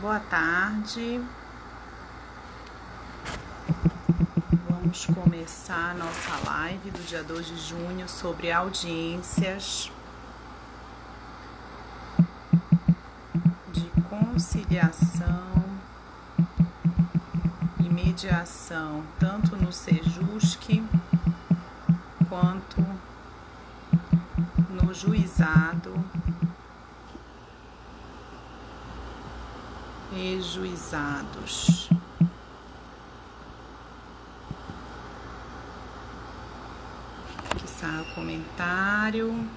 Boa tarde. Vamos começar a nossa live do dia 2 de junho sobre audiências de conciliação e mediação, tanto no Sejusc quanto no juizado e juizados. Aqui está o comentário.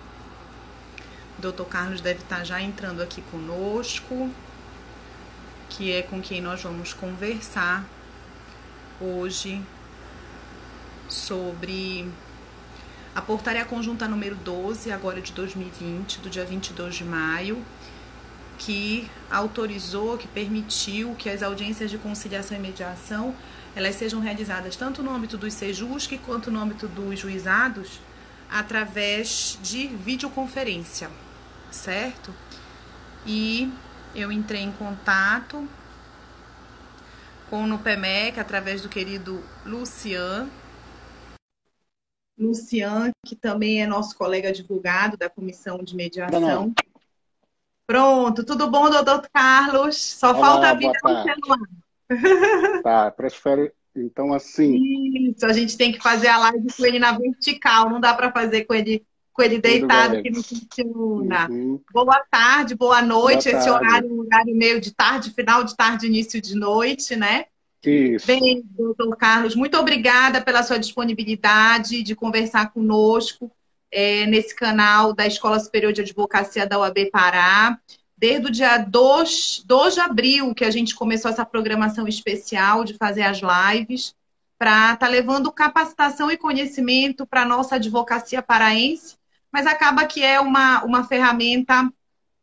Doutor Carlos deve estar já entrando aqui conosco, que é com quem nós vamos conversar hoje sobre a portaria conjunta número 12, agora de 2020, do dia 22 de maio, que autorizou, que permitiu que as audiências de conciliação e mediação elas sejam realizadas tanto no âmbito dos SEJUSC quanto no âmbito dos juizados através de videoconferência, certo? E eu entrei em contato com o NUPEMEC através do querido Lucian, Lucian, que também é nosso colega advogado da Comissão de Mediação. Pronto, tudo bom, doutor Carlos? Só Olá, falta a vida no celular. Tá, prefere, então assim. Isso, a gente tem que fazer a live com ele na vertical, não dá para fazer com ele, com ele deitado, que não funciona. Uhum. Boa tarde, boa noite. Boa Esse tarde. horário é um horário meio de tarde, final de tarde, início de noite, né? Isso. Bem, doutor Carlos, muito obrigada pela sua disponibilidade de conversar conosco é, nesse canal da Escola Superior de Advocacia da UAB Pará. Desde o dia 2, 2 de abril que a gente começou essa programação especial de fazer as lives para estar tá levando capacitação e conhecimento para a nossa advocacia paraense, mas acaba que é uma, uma ferramenta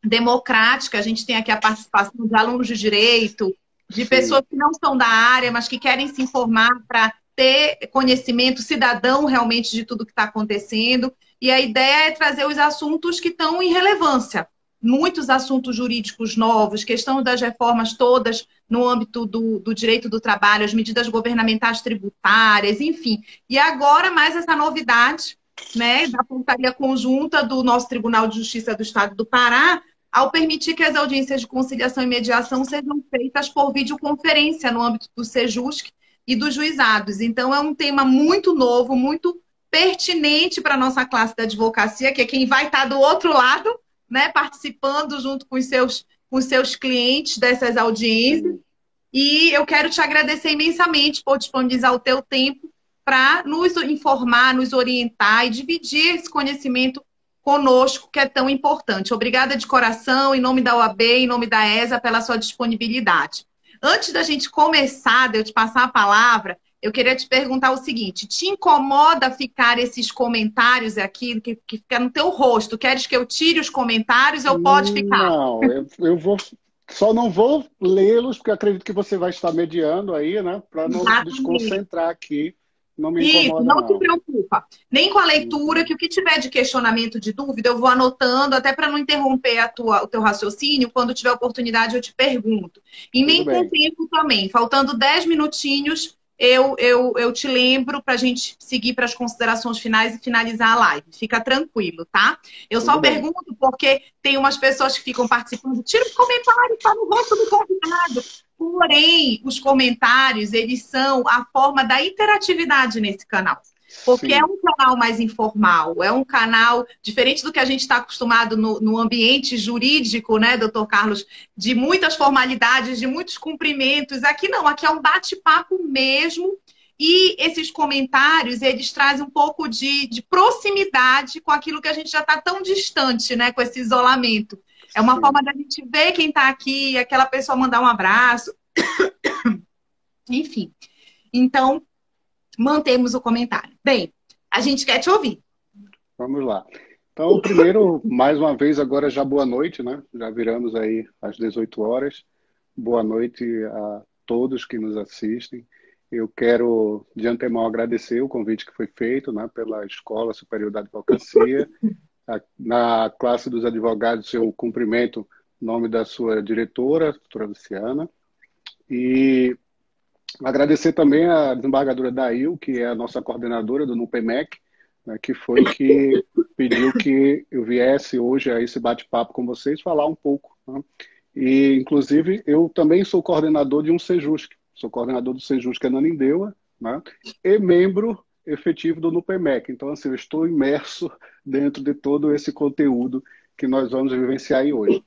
democrática. A gente tem aqui a participação de alunos de direito, de pessoas que não são da área, mas que querem se informar para ter conhecimento cidadão realmente de tudo que está acontecendo. E a ideia é trazer os assuntos que estão em relevância. Muitos assuntos jurídicos novos, questão das reformas todas no âmbito do, do direito do trabalho, as medidas governamentais tributárias, enfim. E agora mais essa novidade né, da portaria conjunta do nosso Tribunal de Justiça do Estado do Pará, ao permitir que as audiências de conciliação e mediação sejam feitas por videoconferência no âmbito do SEJUSC e dos juizados. Então, é um tema muito novo, muito pertinente para a nossa classe da advocacia, que é quem vai estar do outro lado, né, participando junto com os seus, com os seus clientes dessas audiências. E eu quero te agradecer imensamente por disponibilizar o teu tempo para nos informar, nos orientar e dividir esse conhecimento conosco, que é tão importante. Obrigada de coração, em nome da OAB, em nome da ESA, pela sua disponibilidade. Antes da gente começar, de eu te passar a palavra, eu queria te perguntar o seguinte: te incomoda ficar esses comentários aqui que, que fica no teu rosto? Queres que eu tire os comentários ou pode ficar? Não, eu, eu vou. Só não vou lê-los, porque acredito que você vai estar mediando aí, né? Para não Exatamente. desconcentrar aqui não me incomoda, Isso, não, não se preocupa. Nem com a leitura, que o que tiver de questionamento, de dúvida, eu vou anotando, até para não interromper a tua, o teu raciocínio. Quando tiver oportunidade, eu te pergunto. E nem com tempo também. Faltando 10 minutinhos, eu, eu, eu te lembro para a gente seguir para as considerações finais e finalizar a live. Fica tranquilo, tá? Eu Tudo só bem. pergunto porque tem umas pessoas que ficam participando. Tira os comentários, tá no rosto do convidado. Porém, os comentários, eles são a forma da interatividade nesse canal. Porque Sim. é um canal mais informal, é um canal diferente do que a gente está acostumado no, no, ambiente jurídico, né, doutor Carlos, de muitas formalidades, de muitos cumprimentos. Aqui não, aqui é um bate-papo mesmo. E esses comentários, eles trazem um pouco de, de proximidade com aquilo que a gente já está tão distante, né, com esse isolamento. É uma Sim. forma da gente ver quem está aqui, aquela pessoa mandar um abraço. Enfim. Então, mantemos o comentário. Bem, a gente quer te ouvir. Vamos lá. Então, primeiro, mais uma vez, agora já boa noite, né? Já viramos aí às 18 horas. Boa noite a todos que nos assistem. Eu quero, de antemão, agradecer o convite que foi feito né, pela Escola Superior da Advocacia na classe dos advogados, eu cumprimento nome da sua diretora, a doutora Luciana, e agradecer também a desembargadora Dail, que é a nossa coordenadora do NUPEMEC, né, que foi que pediu que eu viesse hoje a esse bate-papo com vocês falar um pouco. Né? E, inclusive, eu também sou coordenador de um Sejusc, sou coordenador do Sejusc Ananindeua, né? e membro efetivo do NUPEMEC. Então, assim, eu estou imerso dentro de todo esse conteúdo que nós vamos vivenciar aí hoje.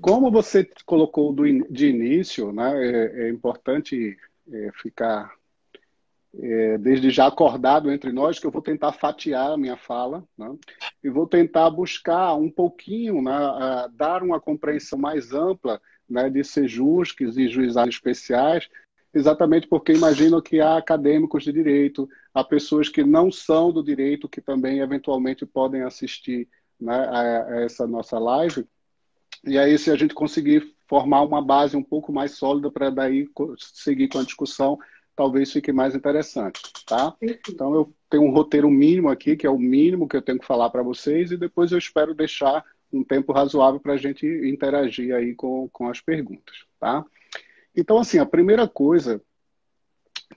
Como você colocou do, de início, né, é, é importante é, ficar é, desde já acordado entre nós, que eu vou tentar fatiar a minha fala né, e vou tentar buscar um pouquinho, né, dar uma compreensão mais ampla né, de sejusques e juizados especiais, exatamente porque imagino que há acadêmicos de direito, há pessoas que não são do direito, que também eventualmente podem assistir né, a, a essa nossa live. E aí, se a gente conseguir formar uma base um pouco mais sólida para daí seguir com a discussão, talvez fique mais interessante, tá? Então eu tenho um roteiro mínimo aqui, que é o mínimo que eu tenho que falar para vocês, e depois eu espero deixar um tempo razoável para a gente interagir aí com, com as perguntas, tá? Então, assim, a primeira coisa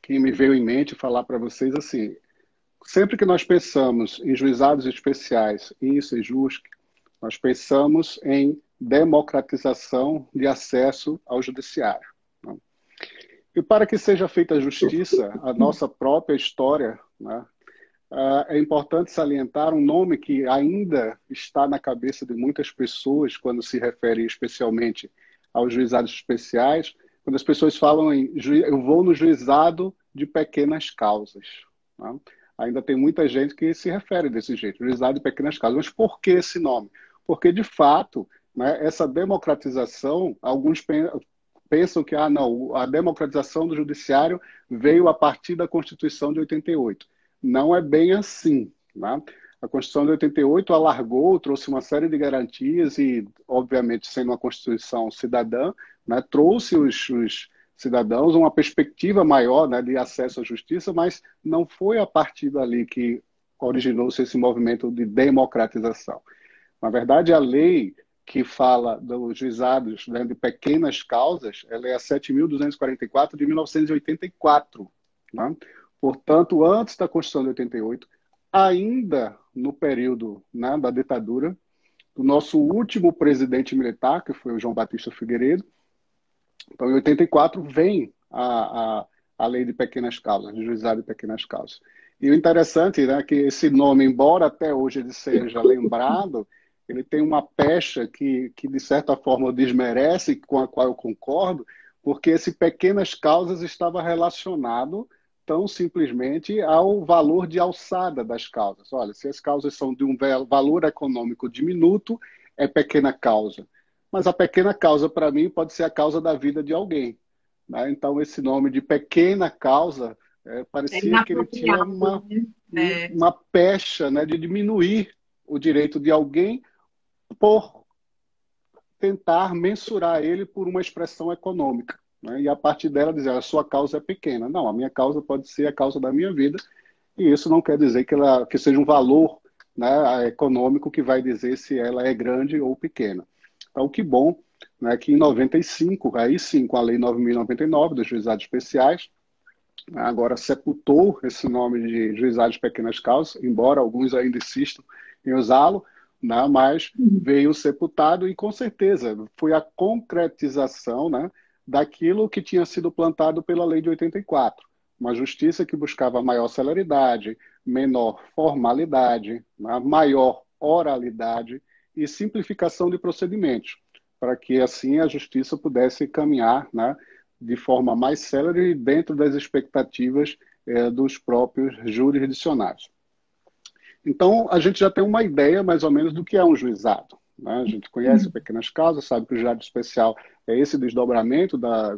que me veio em mente falar para vocês, assim, sempre que nós pensamos em juizados especiais e em Sejusc, nós pensamos em democratização de acesso ao judiciário. Né? E para que seja feita justiça, a nossa própria história, né, ah, é importante salientar um nome que ainda está na cabeça de muitas pessoas quando se refere especialmente aos juizados especiais, quando as pessoas falam em eu vou no juizado de pequenas causas. Né? Ainda tem muita gente que se refere desse jeito, juizado de pequenas causas. Mas por que esse nome? Porque, de fato, né, essa democratização, alguns pensam que ah, não, a democratização do judiciário veio a partir da Constituição de 88. Não é bem assim. Né? A Constituição de 88 alargou, trouxe uma série de garantias e, obviamente, sendo uma Constituição cidadã, né, trouxe os, os cidadãos uma perspectiva maior né, de acesso à justiça, mas não foi a partir dali que originou-se esse movimento de democratização. Na verdade, a lei que fala dos juizados né, de pequenas causas, ela é a 7.244 de 1984. Né? Portanto, antes da Constituição de 88, ainda no período né, da ditadura, do nosso último presidente militar, que foi o João Batista Figueiredo, então, em 84 vem a, a, a lei de pequenas causas, de juizado de pequenas causas. E o interessante é né, que esse nome, embora até hoje ele seja lembrado, ele tem uma pecha que, que, de certa forma, desmerece, com a qual eu concordo, porque esse pequenas causas estava relacionado tão simplesmente ao valor de alçada das causas. Olha, se as causas são de um valor econômico diminuto, é pequena causa mas a pequena causa, para mim, pode ser a causa da vida de alguém. Né? Então, esse nome de pequena causa é, parecia é que ele tinha uma, né? É. uma pecha né, de diminuir o direito de alguém por tentar mensurar ele por uma expressão econômica. Né? E a partir dela dizer, a sua causa é pequena. Não, a minha causa pode ser a causa da minha vida, e isso não quer dizer que, ela, que seja um valor né, econômico que vai dizer se ela é grande ou pequena. Então, que bom né, que em 95, aí sim, com a Lei 9.099 dos juizados especiais, né, agora sepultou esse nome de juizados pequenas causas, embora alguns ainda insistam em usá-lo, né, mas uhum. veio sepultado e, com certeza, foi a concretização né, daquilo que tinha sido plantado pela Lei de 84. Uma justiça que buscava maior celeridade, menor formalidade, né, maior oralidade e simplificação de procedimentos, para que assim a justiça pudesse caminhar né, de forma mais célere dentro das expectativas é, dos próprios jurisdicionais. Então, a gente já tem uma ideia mais ou menos do que é um juizado. Né? A gente conhece uhum. pequenas causas, sabe que o juizado especial é esse desdobramento da,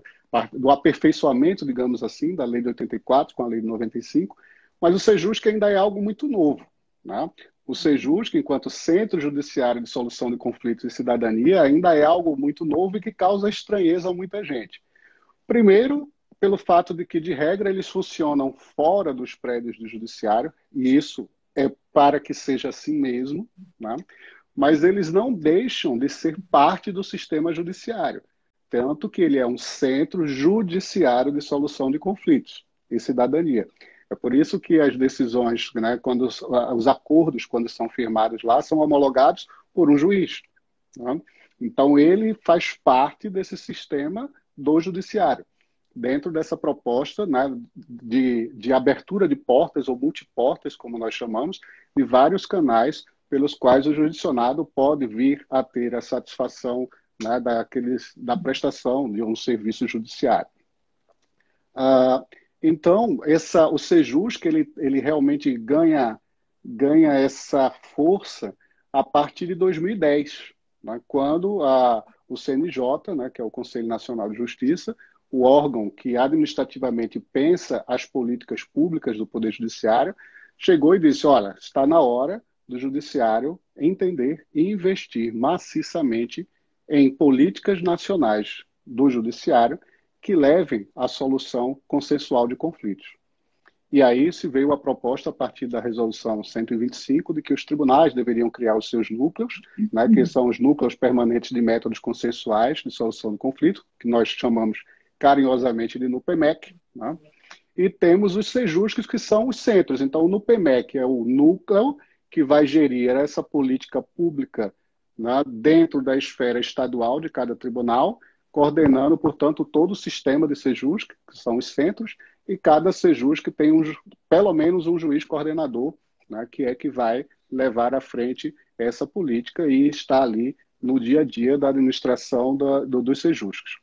do aperfeiçoamento, digamos assim, da lei de 84 com a lei de 95, mas o Sejusc ainda é algo muito novo. Né? O SEJUSC, enquanto Centro Judiciário de Solução de Conflitos e Cidadania, ainda é algo muito novo e que causa estranheza a muita gente. Primeiro, pelo fato de que, de regra, eles funcionam fora dos prédios do Judiciário, e isso é para que seja assim mesmo, né? mas eles não deixam de ser parte do sistema judiciário. Tanto que ele é um centro judiciário de solução de conflitos e cidadania. É por isso que as decisões, né, quando os, os acordos, quando são firmados lá, são homologados por um juiz. Né? Então, ele faz parte desse sistema do judiciário dentro dessa proposta né, de, de abertura de portas ou multiportas, como nós chamamos, de vários canais pelos quais o judicionado pode vir a ter a satisfação né, daqueles, da prestação de um serviço judiciário. Uh, então, essa, o Sejus, que ele, ele realmente ganha, ganha essa força a partir de 2010, né, quando a, o CNJ, né, que é o Conselho Nacional de Justiça, o órgão que administrativamente pensa as políticas públicas do Poder Judiciário, chegou e disse: olha, está na hora do Judiciário entender e investir maciçamente em políticas nacionais do Judiciário que levem à solução consensual de conflitos. E aí se veio a proposta a partir da resolução 125 de que os tribunais deveriam criar os seus núcleos, né, que são os núcleos permanentes de métodos consensuais de solução do conflito, que nós chamamos carinhosamente de NUPEMEC, né? e temos os sejusques, que são os centros. Então, o NUPEMEC é o núcleo que vai gerir essa política pública né, dentro da esfera estadual de cada tribunal, coordenando, portanto, todo o sistema de sejusque, que são os centros, e cada sejusque tem um, pelo menos um juiz coordenador, né, que é que vai levar à frente essa política e está ali no dia a dia da administração da, do, dos sejusques.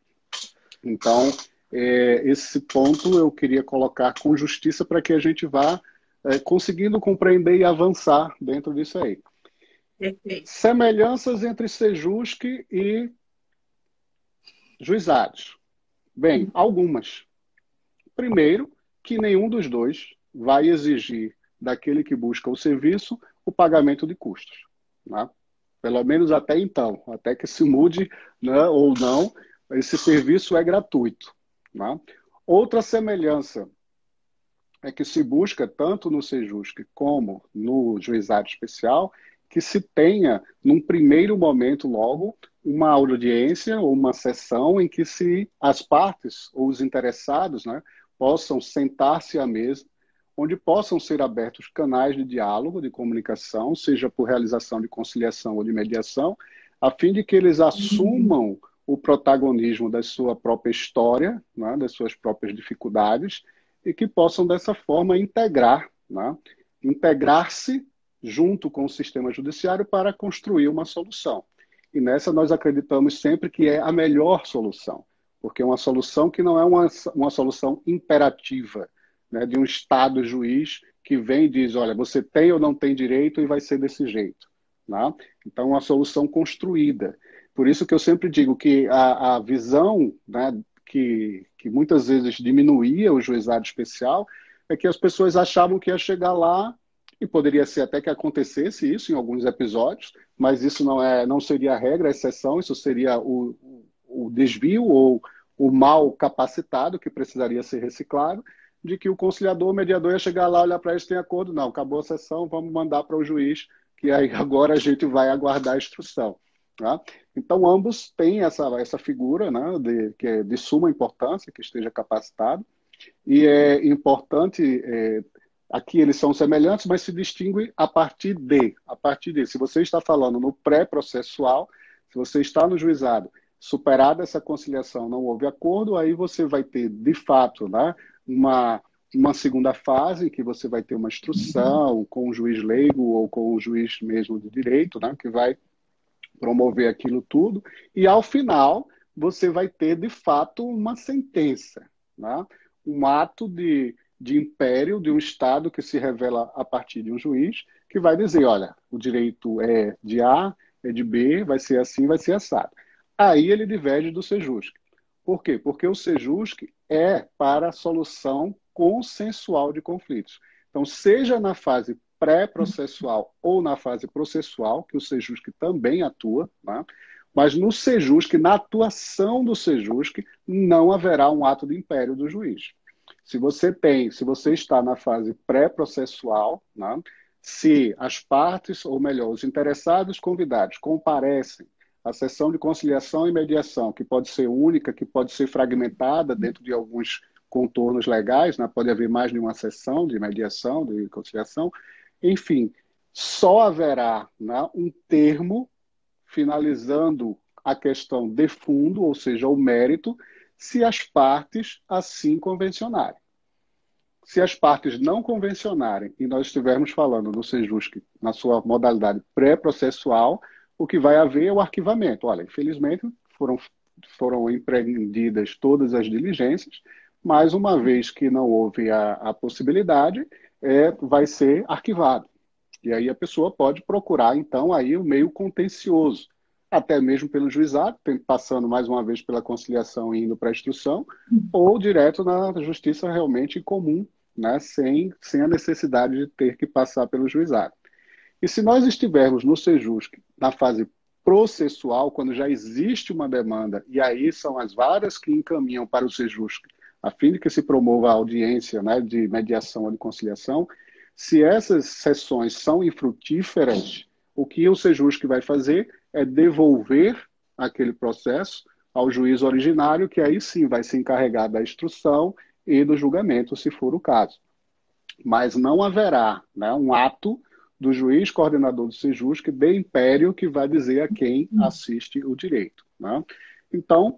Então, é, esse ponto eu queria colocar com justiça para que a gente vá é, conseguindo compreender e avançar dentro disso aí. Perfeito. Semelhanças entre Sejusque e juizados. Bem, algumas. Primeiro, que nenhum dos dois vai exigir daquele que busca o serviço o pagamento de custos. Né? Pelo menos até então, até que se mude né, ou não, esse serviço é gratuito. Né? Outra semelhança é que se busca, tanto no Sejusc como no juizado especial, que se tenha, num primeiro momento logo, uma audiência ou uma sessão em que se as partes ou os interessados né, possam sentar-se à mesa, onde possam ser abertos canais de diálogo, de comunicação, seja por realização de conciliação ou de mediação, a fim de que eles assumam o protagonismo da sua própria história, né, das suas próprias dificuldades, e que possam, dessa forma, integrar, né, integrar-se junto com o sistema judiciário para construir uma solução. E nessa nós acreditamos sempre que é a melhor solução, porque é uma solução que não é uma, uma solução imperativa, né, de um Estado juiz que vem e diz, olha, você tem ou não tem direito e vai ser desse jeito. Né? Então, uma solução construída. Por isso que eu sempre digo que a, a visão né, que, que muitas vezes diminuía o juizado especial é que as pessoas achavam que ia chegar lá e poderia ser até que acontecesse isso em alguns episódios, mas isso não é, não seria a regra, a exceção, isso seria o, o desvio ou o mal capacitado que precisaria ser reciclado, de que o conciliador, o mediador ia chegar lá, olhar para eles, tem acordo, não, acabou a sessão, vamos mandar para o juiz, que aí agora a gente vai aguardar a instrução. Tá? Então, ambos têm essa, essa figura né, de, que é de suma importância, que esteja capacitado, e é importante, é, aqui eles são semelhantes, mas se distinguem a partir de, a partir de, se você está falando no pré-processual, se você está no juizado, superada essa conciliação, não houve acordo, aí você vai ter, de fato, né, uma, uma segunda fase, que você vai ter uma instrução com o juiz leigo ou com o juiz mesmo de direito, né, que vai promover aquilo tudo, e ao final você vai ter de fato uma sentença, né? um ato de, de império de um Estado que se revela a partir de um juiz, que vai dizer: olha, o direito é de A, é de B, vai ser assim, vai ser assado. Aí ele diverge do Sejusc. Por quê? Porque o Sejusc é para a solução consensual de conflitos. Então, seja na fase pré-processual ou na fase processual, que o Sejusc também atua, né? mas no Sejusc, na atuação do Sejusc, não haverá um ato de império do juiz. Se você tem, se você está na fase pré-processual, né? se as partes, ou melhor, os interessados convidados comparecem à sessão de conciliação e mediação, que pode ser única, que pode ser fragmentada dentro de alguns contornos legais, né? pode haver mais de uma sessão de mediação, de conciliação, enfim, só haverá né, um termo finalizando a questão de fundo, ou seja, o mérito, se as partes assim convencionarem. Se as partes não convencionarem, e nós estivermos falando no SEJUSC na sua modalidade pré-processual, o que vai haver é o arquivamento. Olha, infelizmente foram, foram empreendidas todas as diligências, mas uma vez que não houve a, a possibilidade, é, vai ser arquivado. E aí a pessoa pode procurar, então, aí o meio contencioso, até mesmo pelo juizado, passando mais uma vez pela conciliação e indo para a instrução, ou direto na justiça realmente comum, né, sem, sem a necessidade de ter que passar pelo juizado. E se nós estivermos no SEJUSC, na fase processual, quando já existe uma demanda, e aí são as varas que encaminham para o SEJUSC, a fim de que se promova a audiência né, de mediação ou de conciliação, se essas sessões são infrutíferas, o que o SEJUSC vai fazer é devolver aquele processo ao juiz originário, que aí sim vai se encarregar da instrução e do julgamento, se for o caso. Mas não haverá né, um ato do juiz coordenador do SEJUSC de império que vai dizer a quem assiste o direito. Né? Então,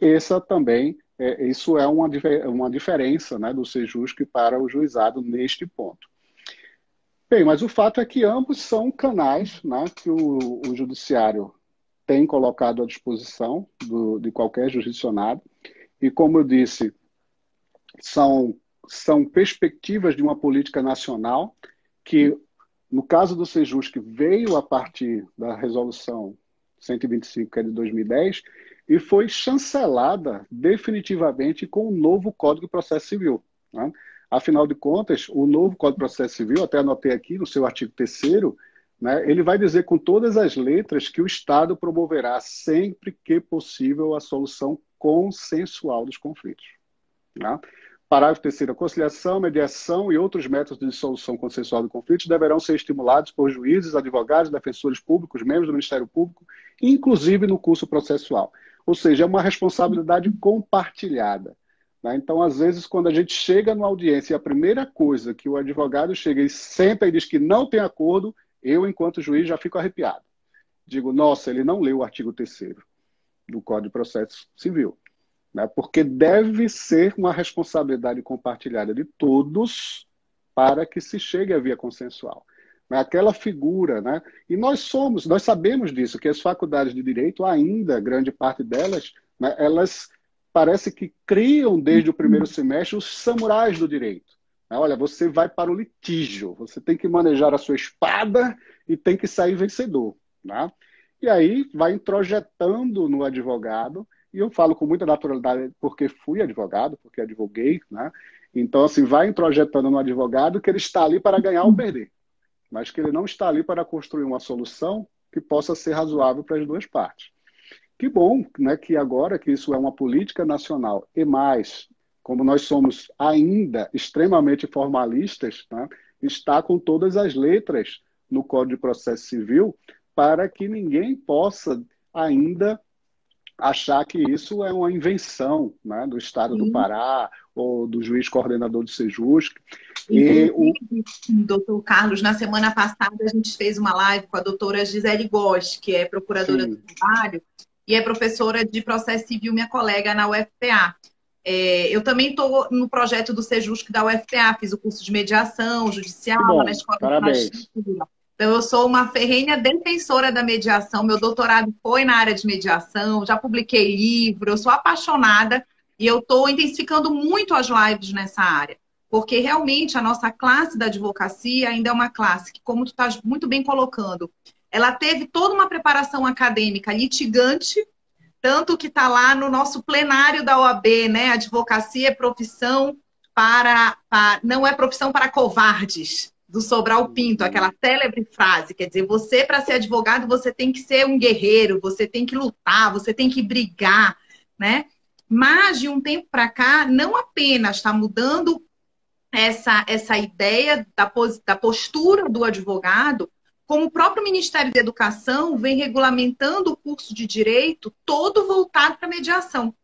essa também, é, isso é uma, uma diferença né, do SEJUSC para o juizado neste ponto. Bem, mas o fato é que ambos são canais né, que o, o judiciário tem colocado à disposição do, de qualquer jurisdicionado. E, como eu disse, são, são perspectivas de uma política nacional que, no caso do Sejus, que veio a partir da resolução 125, que é de 2010, e foi chancelada definitivamente com o novo Código de Processo Civil. Né? Afinal de contas, o novo Código de Processo Civil, até anotei aqui no seu artigo 3 né, ele vai dizer com todas as letras que o Estado promoverá sempre que possível a solução consensual dos conflitos. Né? Parágrafo 3 a conciliação, mediação e outros métodos de solução consensual de conflitos deverão ser estimulados por juízes, advogados, defensores públicos, membros do Ministério Público, inclusive no curso processual. Ou seja, é uma responsabilidade compartilhada. Né? Então, às vezes, quando a gente chega numa audiência e a primeira coisa que o advogado chega e senta e diz que não tem acordo, eu, enquanto juiz, já fico arrepiado. Digo, nossa, ele não leu o artigo 3 do Código de Processo Civil. Né? Porque deve ser uma responsabilidade compartilhada de todos para que se chegue à via consensual. Né? Aquela figura, né? E nós somos, nós sabemos disso, que as faculdades de direito, ainda, grande parte delas, né, elas parece que criam desde o primeiro semestre os samurais do direito. Né? Olha, você vai para o litígio, você tem que manejar a sua espada e tem que sair vencedor. Né? E aí vai introjetando no advogado, e eu falo com muita naturalidade porque fui advogado, porque advoguei, né? Então, assim, vai introjetando no advogado que ele está ali para ganhar ou perder, mas que ele não está ali para construir uma solução que possa ser razoável para as duas partes. Que bom né, que agora que isso é uma política nacional e mais, como nós somos ainda extremamente formalistas, né, está com todas as letras no Código de Processo Civil para que ninguém possa ainda achar que isso é uma invenção né, do Estado Sim. do Pará ou do juiz coordenador do Sejusc. E o doutor Carlos, na semana passada a gente fez uma live com a doutora Gisele Gosch, que é procuradora Sim. do trabalho, e é professora de processo civil, minha colega na UFPA. É, eu também estou no projeto do Sejusc da UFPA, fiz o curso de mediação judicial na escola parabéns. de Então, eu sou uma ferrenha defensora da mediação. Meu doutorado foi na área de mediação, já publiquei livro, eu sou apaixonada e eu estou intensificando muito as lives nessa área. Porque realmente a nossa classe da advocacia ainda é uma classe que, como tu estás muito bem colocando, ela teve toda uma preparação acadêmica litigante, tanto que está lá no nosso plenário da OAB, né? Advocacia é profissão para, para, não é profissão para covardes, do Sobral Pinto, aquela célebre frase, quer dizer, você para ser advogado, você tem que ser um guerreiro, você tem que lutar, você tem que brigar, né? Mas de um tempo para cá, não apenas está mudando essa, essa ideia da, da postura do advogado, como o próprio Ministério da Educação vem regulamentando o curso de direito todo voltado para mediação.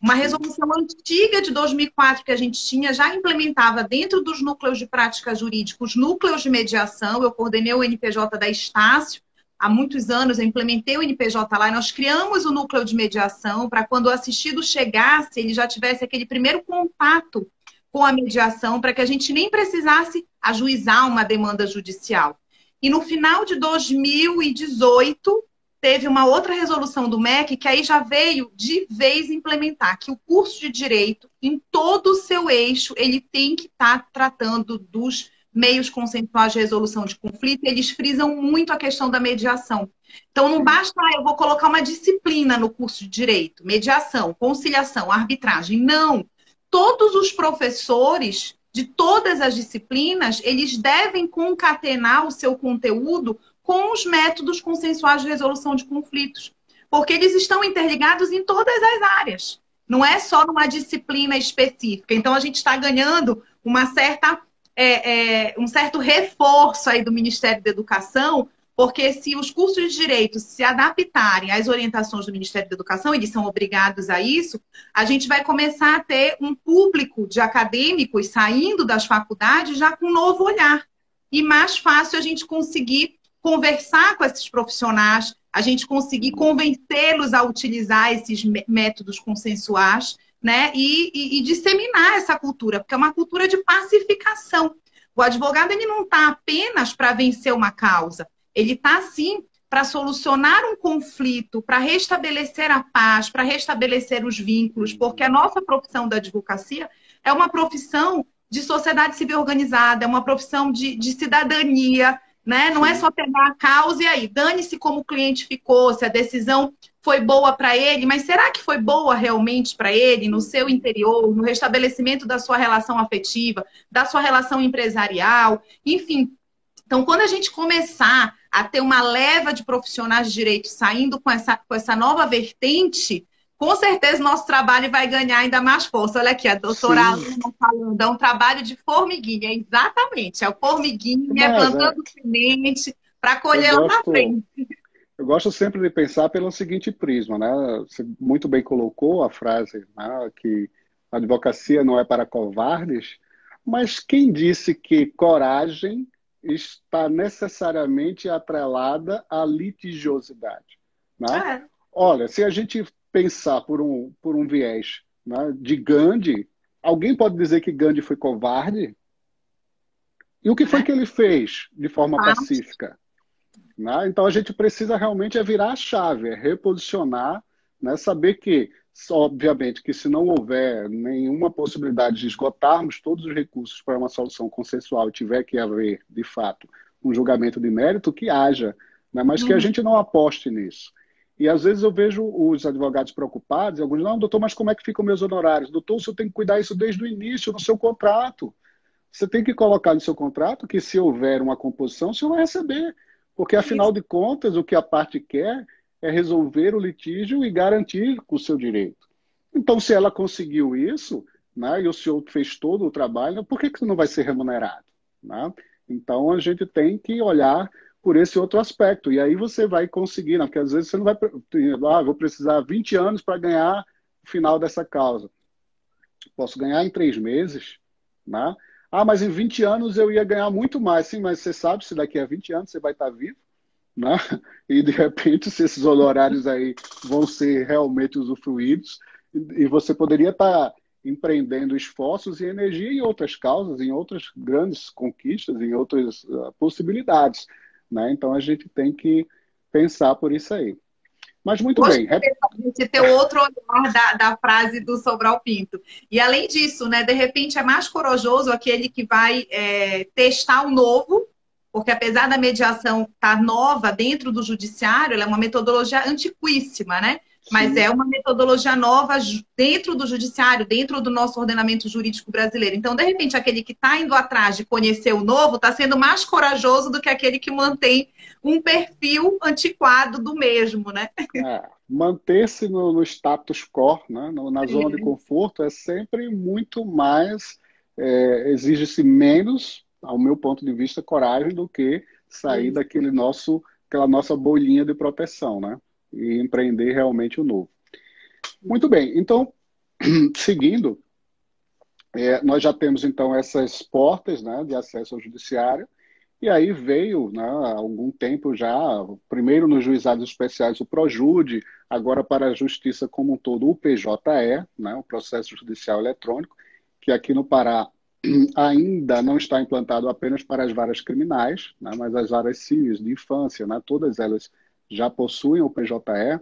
Uma resolução antiga de 2004 que a gente tinha já implementava dentro dos núcleos de prática jurídica os núcleos de mediação. Eu coordenei o NPJ da Estácio há muitos anos, eu implementei o NPJ lá e nós criamos o núcleo de mediação para quando o assistido chegasse, ele já tivesse aquele primeiro contato com a mediação, para que a gente nem precisasse ajuizar uma demanda judicial. E no final de 2018, teve uma outra resolução do MEC que aí já veio de vez implementar que o curso de direito, em todo o seu eixo, ele tem que estar tá tratando dos meios consensuais de resolução de conflito, eles frisam muito a questão da mediação. Então, não basta, ah, eu vou colocar uma disciplina no curso de direito, mediação, conciliação, arbitragem. Não. Todos os professores de todas as disciplinas, eles devem concatenar o seu conteúdo com os métodos consensuais de resolução de conflitos, porque eles estão interligados em todas as áreas. Não é só numa disciplina específica. Então, a gente está ganhando uma certa, é, é, um certo reforço aí do Ministério da Educação, porque se os cursos de direito se adaptarem às orientações do Ministério da Educação, eles são obrigados a isso, a gente vai começar a ter um público de acadêmicos saindo das faculdades já com um novo olhar. E mais fácil a gente conseguir conversar com esses profissionais, a gente conseguir convencê-los a utilizar esses métodos consensuais, né? E, e, e, disseminar essa cultura, porque é uma cultura de pacificação. O advogado ele não está apenas para vencer uma causa, ele está sim para solucionar um conflito, para restabelecer a paz, para restabelecer os vínculos, porque a nossa profissão da advocacia é uma profissão de sociedade civil organizada, é uma profissão de, de cidadania, né? Não é só pegar a causa e aí, dane-se como o cliente ficou, se a decisão foi boa para ele, mas será que foi boa realmente para ele no seu interior, no restabelecimento da sua relação afetiva, da sua relação empresarial, enfim. Então, quando a gente começar a ter uma leva de profissionais de direito saindo com essa, com essa nova vertente, com certeza nosso trabalho vai ganhar ainda mais força. Olha aqui, a doutora Aluna falando, é um trabalho de formiguinha, exatamente. É o formiguinha, Mas, plantando é... semente para colher lá na frente. Eu gosto sempre de pensar pelo seguinte prisma, né? Você muito bem colocou a frase né? que a advocacia não é para covardes, mas quem disse que coragem está necessariamente atrelada à litigiosidade? Né? É. Olha, se a gente pensar por um, por um viés né, de Gandhi, alguém pode dizer que Gandhi foi covarde? E o que foi que ele fez de forma pacífica? Né? Então a gente precisa realmente é virar a chave, é reposicionar, né? saber que, obviamente, que se não houver nenhuma possibilidade de esgotarmos todos os recursos para uma solução consensual e tiver que haver, de fato, um julgamento de mérito, que haja, né? mas que a uhum. gente não aposte nisso. E às vezes eu vejo os advogados preocupados, alguns, não, doutor, mas como é que ficam meus honorários? Doutor, você tem que cuidar isso desde o início, no seu contrato. Você tem que colocar no seu contrato que se houver uma composição, você vai receber. Porque, afinal de contas, o que a parte quer é resolver o litígio e garantir o seu direito. Então, se ela conseguiu isso, né, e o senhor fez todo o trabalho, por que, que não vai ser remunerado? Né? Então, a gente tem que olhar por esse outro aspecto. E aí você vai conseguir, né? porque às vezes você não vai. Ah, vou precisar 20 anos para ganhar o final dessa causa. Posso ganhar em três meses, né? Ah, mas em 20 anos eu ia ganhar muito mais. Sim, mas você sabe se daqui a 20 anos você vai estar vivo, né? E de repente, se esses honorários aí vão ser realmente usufruídos, e você poderia estar empreendendo esforços e energia em outras causas, em outras grandes conquistas, em outras uh, possibilidades. Né? Então a gente tem que pensar por isso aí. Mas muito Hoje, bem. A gente ter outro olhar da, da frase do Sobral Pinto. E além disso, né, de repente é mais corajoso aquele que vai é, testar o novo, porque apesar da mediação estar tá nova dentro do judiciário, ela é uma metodologia antiquíssima, né? Mas é uma metodologia nova dentro do judiciário, dentro do nosso ordenamento jurídico brasileiro. Então, de repente, aquele que está indo atrás de conhecer o novo está sendo mais corajoso do que aquele que mantém um perfil antiquado do mesmo, né? É, Manter-se no, no, status quo, né? na zona de conforto, é sempre muito mais é, exige-se menos, ao meu ponto de vista, coragem do que sair daquele nosso, aquela nossa bolinha de proteção, né? E empreender realmente o novo. Muito bem, então, seguindo, é, nós já temos então essas portas né, de acesso ao judiciário, e aí veio, né, há algum tempo já, primeiro nos juizados especiais o PROJUDE, agora para a Justiça como um todo o PJE, né, o Processo Judicial Eletrônico, que aqui no Pará ainda não está implantado apenas para as varas criminais, né, mas as varas civis de infância, né, todas elas já possuem o PJE.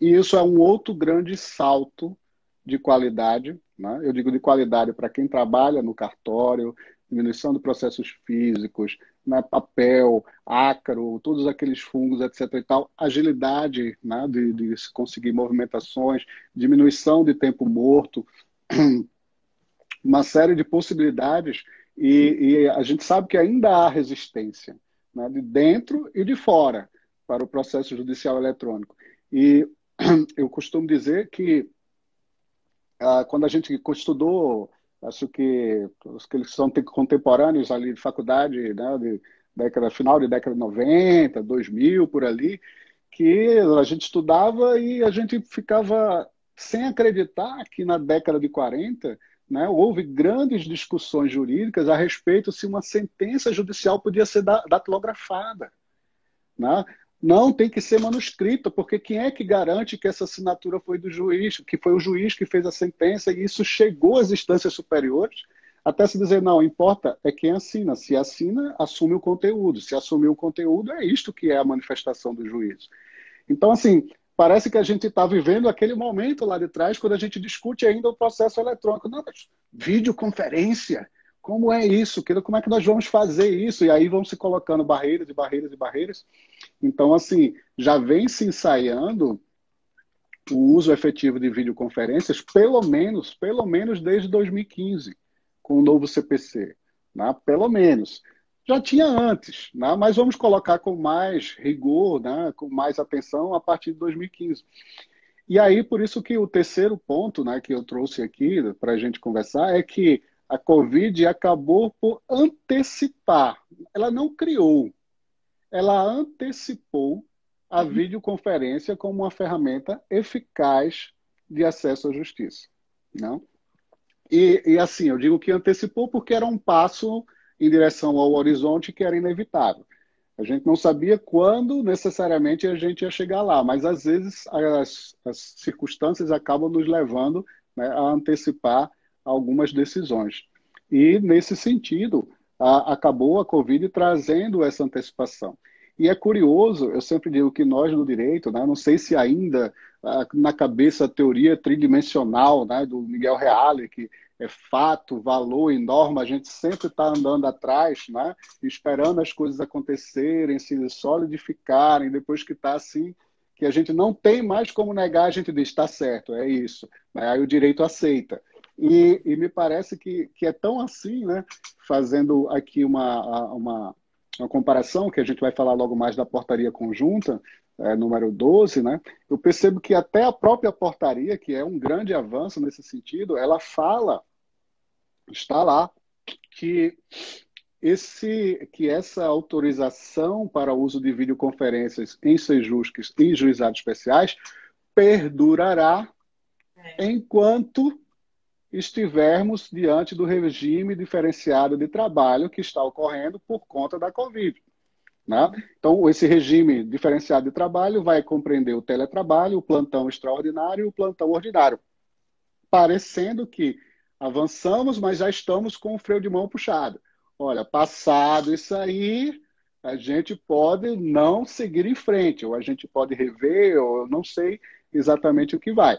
E isso é um outro grande salto de qualidade. Né? Eu digo de qualidade para quem trabalha no cartório, diminuição de processos físicos, né, papel, ácaro, todos aqueles fungos, etc. e tal, agilidade né, de, de conseguir movimentações, diminuição de tempo morto, uma série de possibilidades e, e, a gente sabe que ainda há resistência né, de dentro e de fora para o processo judicial eletrônico. E eu costumo dizer que ah, quando a gente estudou, acho que os que são contemporâneos ali de faculdade, né, de década, final de década de 90, 2000, por ali, que a gente estudava e a gente ficava sem acreditar que na década de 40 né, houve grandes discussões jurídicas a respeito se uma sentença judicial podia ser datilografada. Né? Não tem que ser manuscrita, porque quem é que garante que essa assinatura foi do juiz, que foi o juiz que fez a sentença e isso chegou às instâncias superiores? Até se dizer, não, importa é quem assina. Se assina, assume o conteúdo. Se assumiu o conteúdo, é isto que é a manifestação do juiz. Então, assim, parece que a gente está vivendo aquele momento lá de trás, quando a gente discute ainda o processo eletrônico. Não, mas videoconferência, como é isso? Como é que nós vamos fazer isso? E aí vão se colocando barreiras e barreiras e barreiras. Então, assim, já vem se ensaiando o uso efetivo de videoconferências, pelo menos, pelo menos desde 2015, com o novo CPC. Né? Pelo menos. Já tinha antes, né? mas vamos colocar com mais rigor, né? com mais atenção a partir de 2015. E aí, por isso que o terceiro ponto né, que eu trouxe aqui para a gente conversar é que a Covid acabou por antecipar. Ela não criou, ela antecipou a uhum. videoconferência como uma ferramenta eficaz de acesso à justiça. Não? E, e assim, eu digo que antecipou porque era um passo em direção ao horizonte que era inevitável. A gente não sabia quando necessariamente a gente ia chegar lá, mas às vezes as, as circunstâncias acabam nos levando né, a antecipar algumas decisões. E, nesse sentido, a, acabou a Covid trazendo essa antecipação. E é curioso, eu sempre digo que nós no direito, né, não sei se ainda na cabeça a teoria tridimensional né, do Miguel Reale, que é fato, valor e norma, a gente sempre está andando atrás, né, esperando as coisas acontecerem, se solidificarem, depois que está assim, que a gente não tem mais como negar, a gente diz, está certo, é isso. Aí o direito aceita. E, e, me parece que, que é tão assim, né? Fazendo aqui uma, uma, uma comparação, que a gente vai falar logo mais da portaria conjunta, é, número 12, né? Eu percebo que até a própria portaria, que é um grande avanço nesse sentido, ela fala, está lá, que esse que essa autorização para uso de videoconferências em sejusques e juizados especiais perdurará é. enquanto estivermos diante do regime diferenciado de trabalho que está ocorrendo por conta da Covid. Né? Então, esse regime diferenciado de trabalho vai compreender o teletrabalho, o plantão extraordinário e o plantão ordinário. Parecendo que avançamos, mas já estamos com o freio de mão puxado. Olha, passado isso aí, a gente pode não seguir em frente, ou a gente pode rever, ou não sei exatamente o que vai.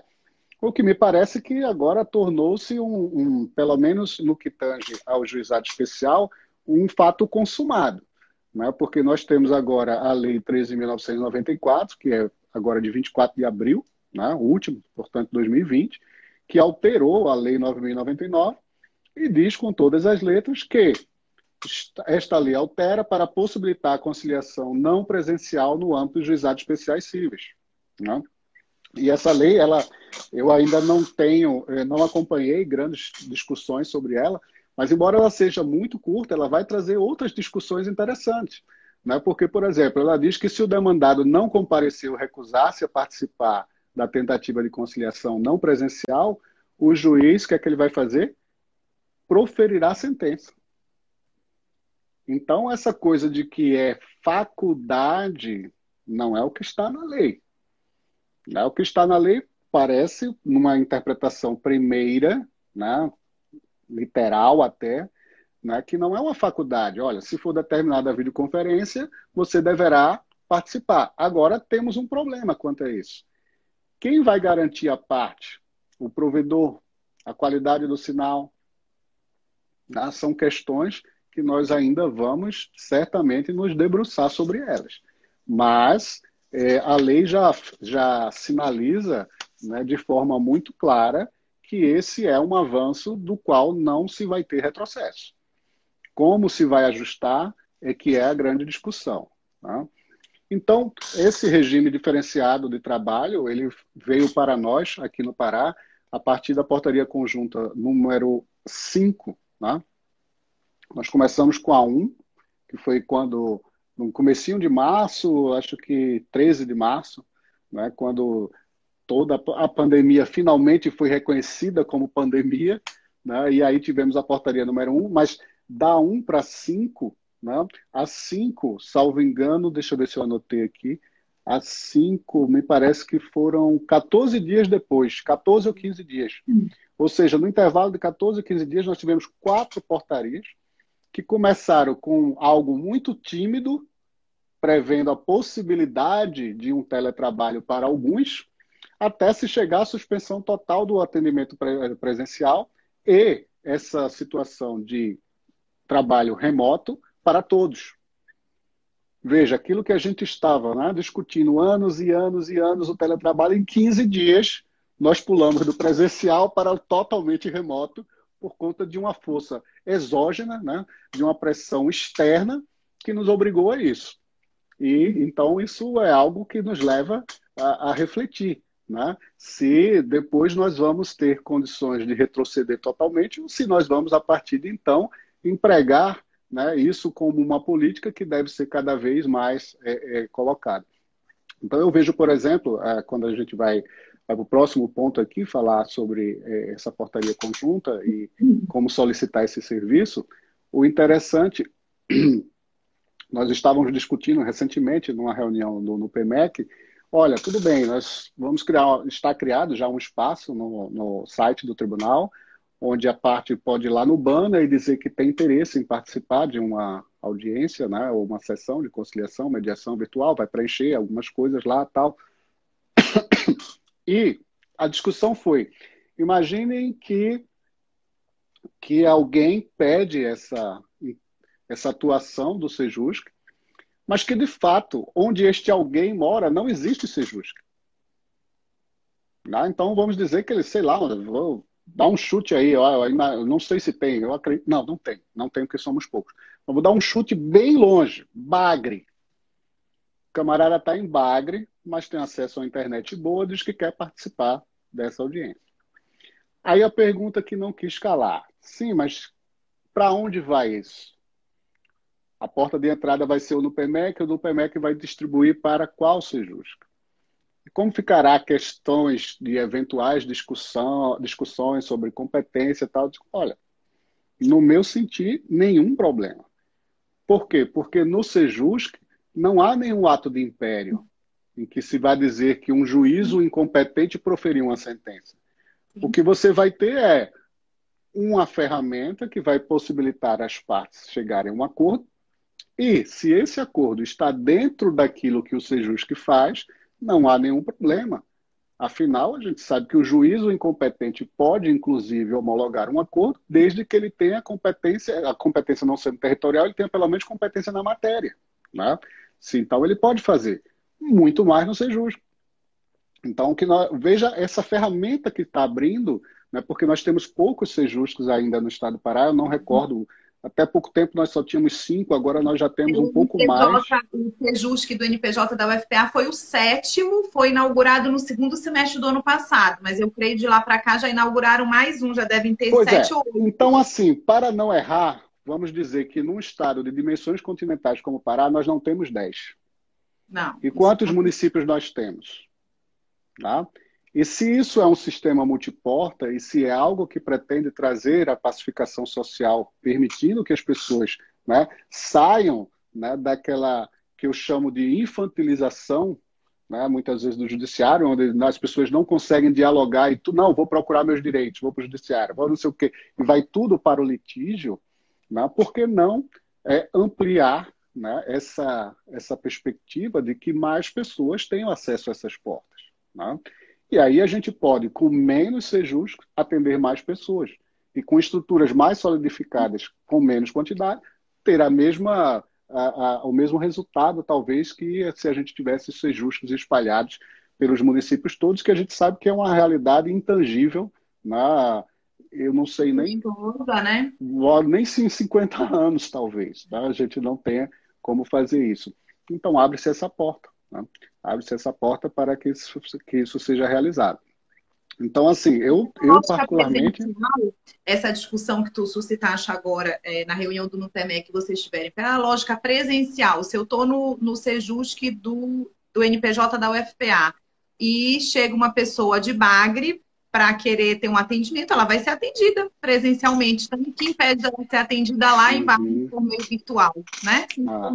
O que me parece que agora tornou-se um, um, pelo menos no que tange ao juizado especial, um fato consumado. Né? Porque nós temos agora a Lei 13.994, que é agora de 24 de abril, né? o último, portanto, 2020, que alterou a Lei 9.099 e diz com todas as letras que esta lei altera para possibilitar a conciliação não presencial no âmbito dos juizados especiais cíveis. Né? E essa lei, ela, eu ainda não tenho, eh, não acompanhei grandes discussões sobre ela, mas embora ela seja muito curta, ela vai trazer outras discussões interessantes. Né? Porque, por exemplo, ela diz que se o demandado não compareceu, recusar-se a participar da tentativa de conciliação não presencial, o juiz, o que é que ele vai fazer? Proferirá a sentença. Então, essa coisa de que é faculdade não é o que está na lei. Né? O que está na lei parece, numa interpretação primeira, né, literal até, né, que não é uma faculdade. Olha, se for determinada videoconferência, você deverá participar. Agora temos um problema quanto a isso. Quem vai garantir a parte? O provedor, a qualidade do sinal. Né? São questões que nós ainda vamos certamente nos debruçar sobre elas. Mas é, a lei já, já sinaliza né, de forma muito clara que esse é um avanço do qual não se vai ter retrocesso. Como se vai ajustar é que é a grande discussão. Tá? Então, esse regime diferenciado de trabalho, ele veio para nós, aqui no Pará, a partir da portaria conjunta número 5. Né? Nós começamos com a 1, que foi quando no comecinho de março, acho que 13 de março, né, quando toda a pandemia finalmente foi reconhecida como pandemia, né, e aí tivemos a portaria número 1, mas da 1 para 5, né, a 5, salvo engano, deixa eu ver se eu anotei aqui, a 5, me parece que foram 14 dias depois, 14 ou 15 dias. Hum. Ou seja, no intervalo de 14 ou 15 dias, nós tivemos quatro portarias que começaram com algo muito tímido, prevendo a possibilidade de um teletrabalho para alguns, até se chegar à suspensão total do atendimento presencial e essa situação de trabalho remoto para todos. Veja, aquilo que a gente estava né, discutindo anos e anos e anos, o teletrabalho, em 15 dias, nós pulamos do presencial para o totalmente remoto por conta de uma força exógena, né, de uma pressão externa que nos obrigou a isso. E então isso é algo que nos leva a, a refletir. Né? Se depois nós vamos ter condições de retroceder totalmente, ou se nós vamos, a partir de então, empregar né, isso como uma política que deve ser cada vez mais é, é, colocada. Então, eu vejo, por exemplo, é, quando a gente vai, vai para o próximo ponto aqui, falar sobre é, essa portaria conjunta e como solicitar esse serviço, o interessante nós estávamos discutindo recentemente numa reunião no, no PMEC, olha, tudo bem, nós vamos criar, está criado já um espaço no, no site do tribunal, onde a parte pode ir lá no banner e dizer que tem interesse em participar de uma audiência, né, ou uma sessão de conciliação, mediação virtual, vai preencher algumas coisas lá tal. E a discussão foi: imaginem que, que alguém pede essa essa atuação do Sejusc, mas que, de fato, onde este alguém mora, não existe Sejusc. Ah, então, vamos dizer que ele, sei lá, vou dar um chute aí, ó, não sei se tem, eu acredito, não, não tem, não tem porque somos poucos. Eu vou dar um chute bem longe, Bagre. O camarada está em Bagre, mas tem acesso à internet boa, diz que quer participar dessa audiência. Aí a pergunta que não quis calar. Sim, mas para onde vai isso? A porta de entrada vai ser o NUPEMEC, o NUPEMEC vai distribuir para qual Sejusca. Como ficará questões de eventuais discussão, discussões sobre competência e tal? Olha, no meu sentir, nenhum problema. Por quê? Porque no Sejusc não há nenhum ato de império em que se vai dizer que um juízo incompetente proferiu uma sentença. O que você vai ter é uma ferramenta que vai possibilitar as partes chegarem a um acordo e se esse acordo está dentro daquilo que o Sejusc faz, não há nenhum problema. Afinal, a gente sabe que o juízo incompetente pode, inclusive, homologar um acordo, desde que ele tenha competência, a competência não sendo territorial, ele tenha pelo menos competência na matéria. Né? Se, então, ele pode fazer. Muito mais no Sejusc. Então, que nós, veja essa ferramenta que está abrindo, né, porque nós temos poucos Sejuscos ainda no estado do Pará, eu não recordo Até pouco tempo nós só tínhamos cinco, agora nós já temos um pouco mais. O Sejusc do NPJ da UFPA foi o sétimo, foi inaugurado no segundo semestre do ano passado, mas eu creio de lá para cá já inauguraram mais um, já devem ter pois sete é. ou oito. Então, assim, para não errar, vamos dizer que num estado de dimensões continentais como o Pará, nós não temos dez. Não. E quantos municípios nós temos? Tá? E se isso é um sistema multiporta e se é algo que pretende trazer a pacificação social, permitindo que as pessoas né, saiam né, daquela que eu chamo de infantilização, né, muitas vezes do judiciário, onde as pessoas não conseguem dialogar e tu não vou procurar meus direitos, vou para o judiciário, vou não sei o quê, e vai tudo para o litígio, né, por que não é, ampliar né, essa, essa perspectiva de que mais pessoas tenham acesso a essas portas? Né? E aí a gente pode, com menos ser justo, atender mais pessoas. E com estruturas mais solidificadas, com menos quantidade, ter a mesma, a, a, o mesmo resultado, talvez, que se a gente tivesse ser justos espalhados pelos municípios todos, que a gente sabe que é uma realidade intangível na, eu não sei nem. Né? Nem em 50 anos, talvez. Tá? A gente não tenha como fazer isso. Então, abre-se essa porta. Né? Abre-se essa porta para que isso, que isso seja realizado. Então, assim, eu, eu particularmente. Essa discussão que tu suscitaste agora é, na reunião do NUTEMEC que vocês tiverem, pela lógica presencial, se eu estou no, no Sejusc do, do NPJ da UFPA e chega uma pessoa de Bagre para querer ter um atendimento, ela vai ser atendida presencialmente. Então, o que impede ela ser atendida lá em Bagre por meio virtual, né? Ah.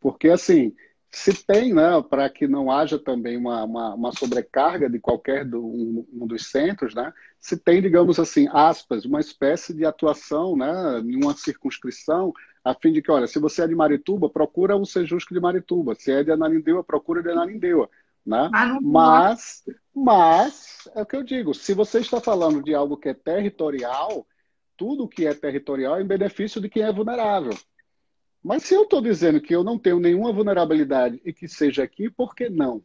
Porque, assim, se tem, né, para que não haja também uma, uma, uma sobrecarga de qualquer do, um, um, dos centros, né, se tem, digamos assim, aspas, uma espécie de atuação né, em uma circunscrição, a fim de que, olha, se você é de Marituba, procura o Sejusco de Marituba, se é de Ananindeua, procura de Ananindeua. Né? Mas, mas, é o que eu digo, se você está falando de algo que é territorial, tudo que é territorial é em benefício de quem é vulnerável. Mas se eu estou dizendo que eu não tenho nenhuma vulnerabilidade e que seja aqui, por que não?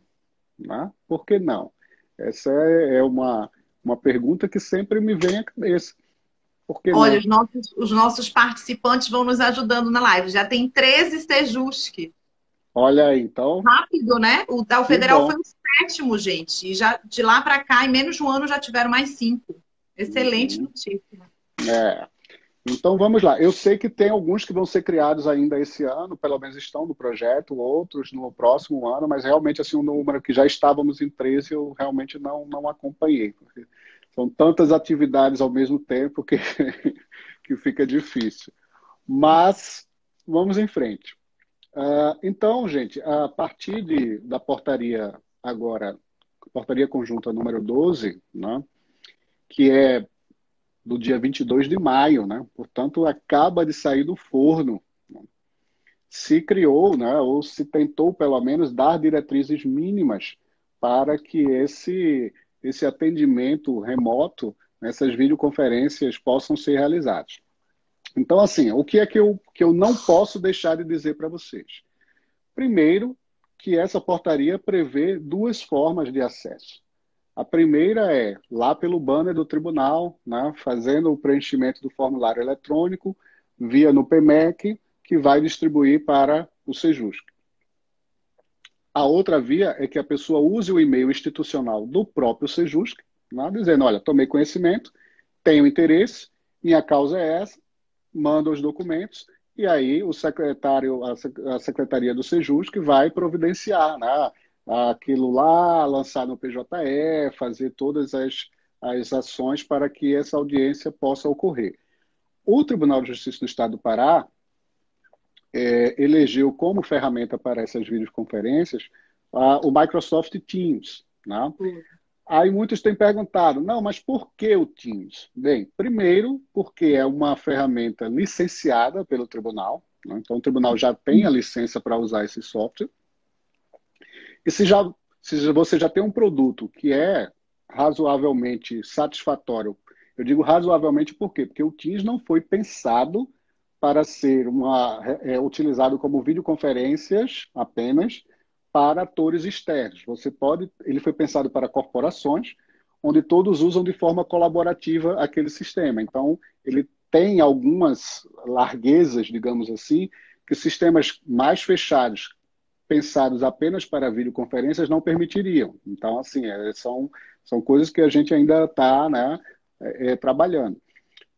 Né? Por que não? Essa é, é uma, uma pergunta que sempre me vem à cabeça. Olha, os nossos, os nossos participantes vão nos ajudando na live. Já tem 13 Sejusc. Olha aí, então. Rápido, né? O da Federal foi o sétimo, gente. E já de lá para cá, em menos de um ano, já tiveram mais cinco. Excelente uhum. notícia. É. Então vamos lá. Eu sei que tem alguns que vão ser criados ainda esse ano, pelo menos estão no projeto, outros no próximo ano, mas realmente assim um número que já estávamos em 13 eu realmente não não acompanhei. São tantas atividades ao mesmo tempo que que fica difícil. Mas vamos em frente. Uh, então, gente, a partir de, da portaria agora, portaria conjunta número 12, né, que é do dia 22 de maio, né? Portanto, acaba de sair do forno. Se criou, né, ou se tentou pelo menos dar diretrizes mínimas para que esse esse atendimento remoto, essas videoconferências possam ser realizadas. Então, assim, o que é que eu, que eu não posso deixar de dizer para vocês? Primeiro, que essa portaria prevê duas formas de acesso. A primeira é lá pelo banner do tribunal, né, fazendo o preenchimento do formulário eletrônico via no PMEC, que vai distribuir para o Sejusc. A outra via é que a pessoa use o e-mail institucional do próprio Sejusc, né, dizendo, olha, tomei conhecimento, tenho interesse, minha causa é essa, manda os documentos e aí o secretário, a secretaria do Sejusc vai providenciar, né? aquilo lá, lançar no PJE, fazer todas as, as ações para que essa audiência possa ocorrer. O Tribunal de Justiça do Estado do Pará é, elegeu como ferramenta para essas videoconferências a, o Microsoft Teams. Né? Aí muitos têm perguntado, não, mas por que o Teams? Bem, primeiro, porque é uma ferramenta licenciada pelo tribunal, né? então o tribunal já tem a licença para usar esse software. E se, já, se você já tem um produto que é razoavelmente satisfatório, eu digo razoavelmente por quê? Porque o Teams não foi pensado para ser uma, é, utilizado como videoconferências apenas para atores externos. Você pode, ele foi pensado para corporações, onde todos usam de forma colaborativa aquele sistema. Então, ele tem algumas larguezas, digamos assim, que sistemas mais fechados, pensados apenas para videoconferências, não permitiriam. Então, assim, é, são, são coisas que a gente ainda está né, é, é, trabalhando.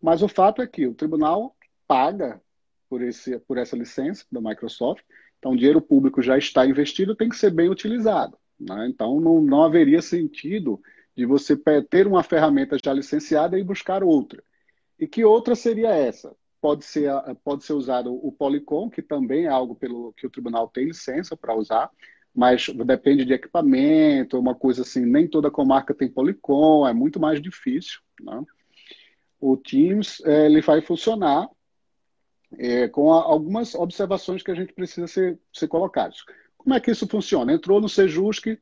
Mas o fato é que o tribunal paga por, esse, por essa licença da Microsoft, então o dinheiro público já está investido, tem que ser bem utilizado. Né? Então, não, não haveria sentido de você ter uma ferramenta já licenciada e buscar outra. E que outra seria essa? Pode ser, pode ser usado o Polycom, que também é algo pelo que o tribunal tem licença para usar, mas depende de equipamento, uma coisa assim, nem toda comarca tem Polycom, é muito mais difícil. Né? O Teams é, ele vai funcionar é, com a, algumas observações que a gente precisa ser, ser. Como é que isso funciona? Entrou no Sejusc,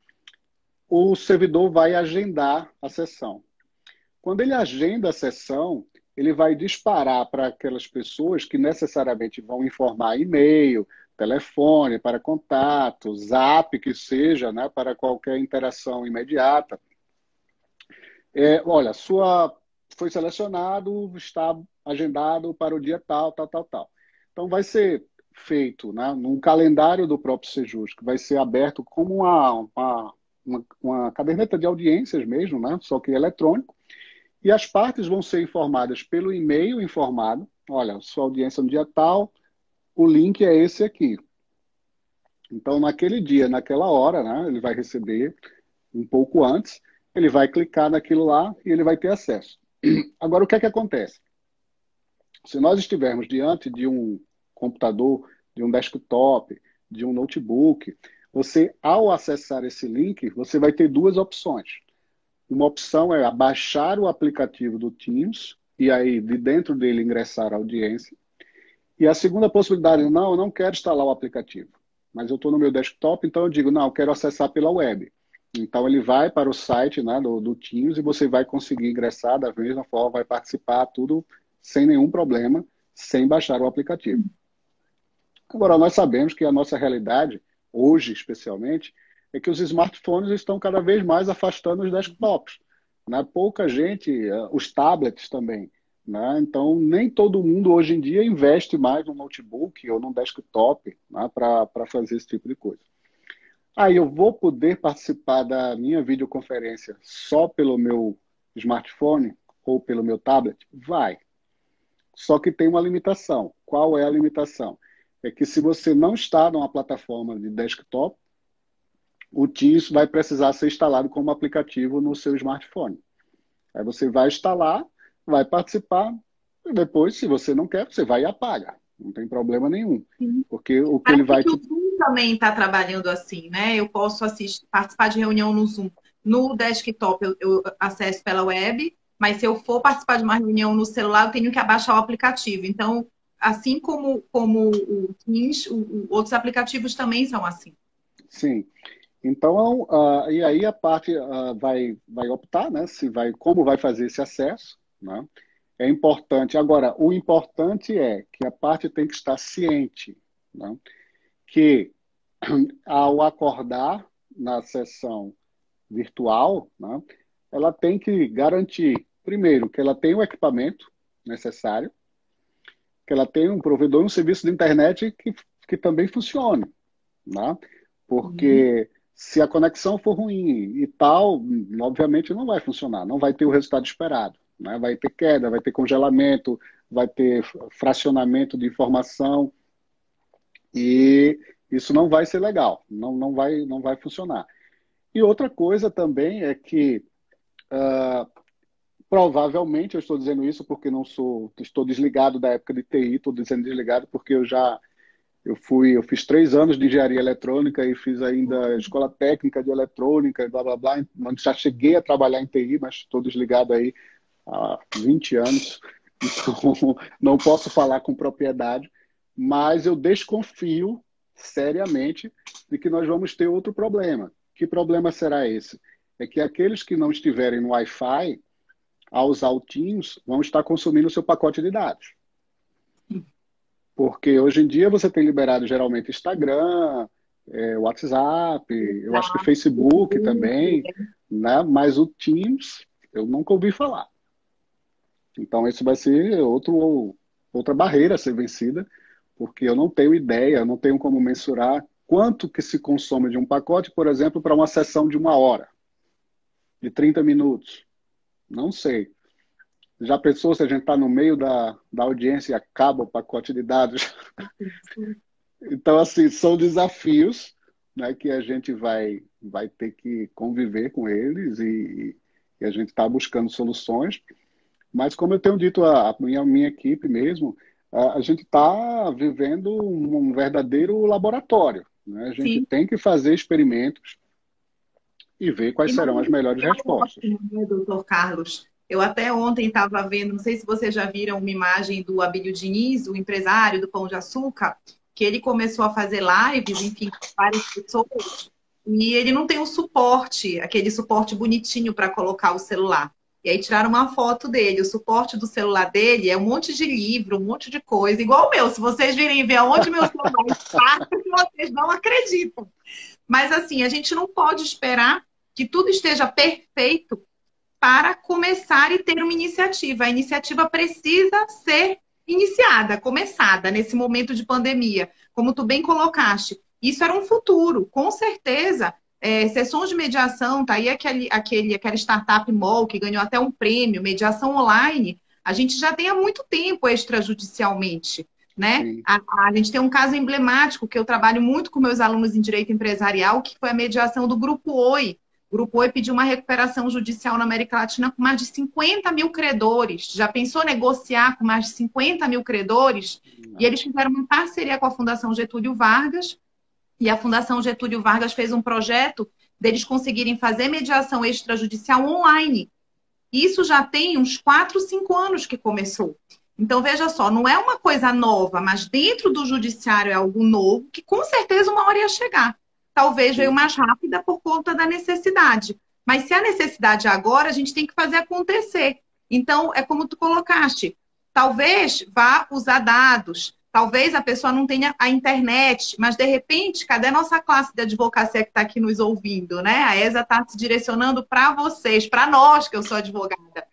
o servidor vai agendar a sessão. Quando ele agenda a sessão, ele vai disparar para aquelas pessoas que necessariamente vão informar e-mail, telefone para contato, zap que seja, né, para qualquer interação imediata. É, olha, sua foi selecionado, está agendado para o dia tal, tal, tal, tal. Então vai ser feito né, num calendário do próprio Sejus, que vai ser aberto como uma, uma, uma, uma caderneta de audiências mesmo, né, só que eletrônico, e as partes vão ser informadas pelo e-mail informado. Olha, sua audiência no dia tal, o link é esse aqui. Então, naquele dia, naquela hora, né, ele vai receber um pouco antes, ele vai clicar naquilo lá e ele vai ter acesso. Agora, o que é que acontece? Se nós estivermos diante de um computador, de um desktop, de um notebook, você, ao acessar esse link, você vai ter duas opções. Uma opção é baixar o aplicativo do Teams e aí de dentro dele ingressar a audiência. E a segunda possibilidade, não, eu não quero instalar o aplicativo, mas eu estou no meu desktop, então eu digo, não, eu quero acessar pela web. Então ele vai para o site né, do, do Teams e você vai conseguir ingressar da mesma forma, vai participar, tudo sem nenhum problema, sem baixar o aplicativo. Agora, nós sabemos que a nossa realidade, hoje especialmente, é que os smartphones estão cada vez mais afastando os desktops. Né? Pouca gente, eh, os tablets também. Né? Então, nem todo mundo hoje em dia investe mais no notebook ou no desktop né? para fazer esse tipo de coisa. Aí eu vou poder participar da minha videoconferência só pelo meu smartphone ou pelo meu tablet? Vai. Só que tem uma limitação. Qual é a limitação? É que se você não está numa plataforma de desktop, o Teams vai precisar ser instalado como aplicativo no seu smartphone. Aí você vai instalar, vai participar, e depois, se você não quer, você vai e apaga. Não tem problema nenhum. Porque o que ele vai. Te... Também está trabalhando assim, né? Eu posso assistir, participar de reunião no Zoom. No desktop eu, eu acesso pela web, mas se eu for participar de uma reunião no celular, eu tenho que abaixar o aplicativo. Então, assim como, como o Teams, outros aplicativos também são assim. Sim. Então, uh, e aí a parte uh, vai, vai optar, né? Se vai, como vai fazer esse acesso, né? É importante. Agora, o importante é que a parte tem que estar ciente, né? Que ao acordar na sessão virtual, né? ela tem que garantir, primeiro, que ela tem o equipamento necessário, que ela tem um provedor, um serviço de internet que, que também funcione, né? Porque uhum se a conexão for ruim e tal, obviamente não vai funcionar, não vai ter o resultado esperado. Né? Vai ter queda, vai ter congelamento, vai ter fracionamento de informação e isso não vai ser legal, não, não, vai, não vai funcionar. E outra coisa também é que uh, provavelmente eu estou dizendo isso porque não sou, estou desligado da época de TI, estou dizendo desligado porque eu já eu fui, eu fiz três anos de engenharia eletrônica e fiz ainda escola técnica de eletrônica e blá blá blá. Já cheguei a trabalhar em TI, mas estou desligado aí há 20 anos, então não posso falar com propriedade. Mas eu desconfio seriamente de que nós vamos ter outro problema. Que problema será esse? É que aqueles que não estiverem no Wi-Fi, ao usar o Teams, vão estar consumindo o seu pacote de dados. Porque hoje em dia você tem liberado geralmente Instagram, é, WhatsApp, eu acho que Facebook também, né? Mas o Teams eu nunca ouvi falar. Então, isso vai ser outro, outra barreira a ser vencida, porque eu não tenho ideia, não tenho como mensurar quanto que se consome de um pacote, por exemplo, para uma sessão de uma hora, de 30 minutos. Não sei. Já pensou se a gente está no meio da, da audiência e acaba o pacote de dados? então, assim, são desafios né, que a gente vai, vai ter que conviver com eles e, e a gente está buscando soluções. Mas, como eu tenho dito à minha, minha equipe mesmo, a, a gente está vivendo um, verdadeiro laboratório. Né? A gente Sim. tem que fazer experimentos e ver quais e serão as melhores respostas. Né, doutor Carlos? Eu até ontem estava vendo, não sei se vocês já viram uma imagem do Abílio Diniz, o empresário do Pão de Açúcar, que ele começou a fazer lives, enfim, com várias pessoas, e ele não tem o suporte, aquele suporte bonitinho para colocar o celular. E aí tiraram uma foto dele. O suporte do celular dele é um monte de livro, um monte de coisa, igual o meu. Se vocês virem ver onde meu celular está, vocês não acreditam. Mas assim, a gente não pode esperar que tudo esteja perfeito para começar e ter uma iniciativa. A iniciativa precisa ser iniciada, começada nesse momento de pandemia. Como tu bem colocaste, isso era um futuro, com certeza. É, sessões de mediação, tá aí aquele, aquele, aquela startup MOL que ganhou até um prêmio, mediação online, a gente já tem há muito tempo extrajudicialmente. Né? A, a, gente tem um caso emblemático que eu trabalho muito com meus alunos em direito empresarial, que foi a mediação do Grupo Oi, o Grupo Oi pediu uma recuperação judicial na América Latina com mais de 50 mil credores. Já pensou negociar com mais de 50 mil credores? E eles fizeram uma parceria com a Fundação Getúlio Vargas. E a Fundação Getúlio Vargas fez um projeto deles conseguirem fazer mediação extrajudicial online. Isso já tem uns 4, 5 anos que começou. Então, veja só, não é uma coisa nova, mas dentro do judiciário é algo novo que com certeza uma hora ia chegar talvez veio mais rápida por conta da necessidade. Mas se a necessidade é agora, a gente tem que fazer acontecer. Então, é como tu colocaste, talvez vá usar dados, talvez a pessoa não tenha a internet, mas de repente, cadê a nossa classe de advocacia que está aqui nos ouvindo, né? A ESA está se direcionando para vocês, para nós, que eu sou advogada.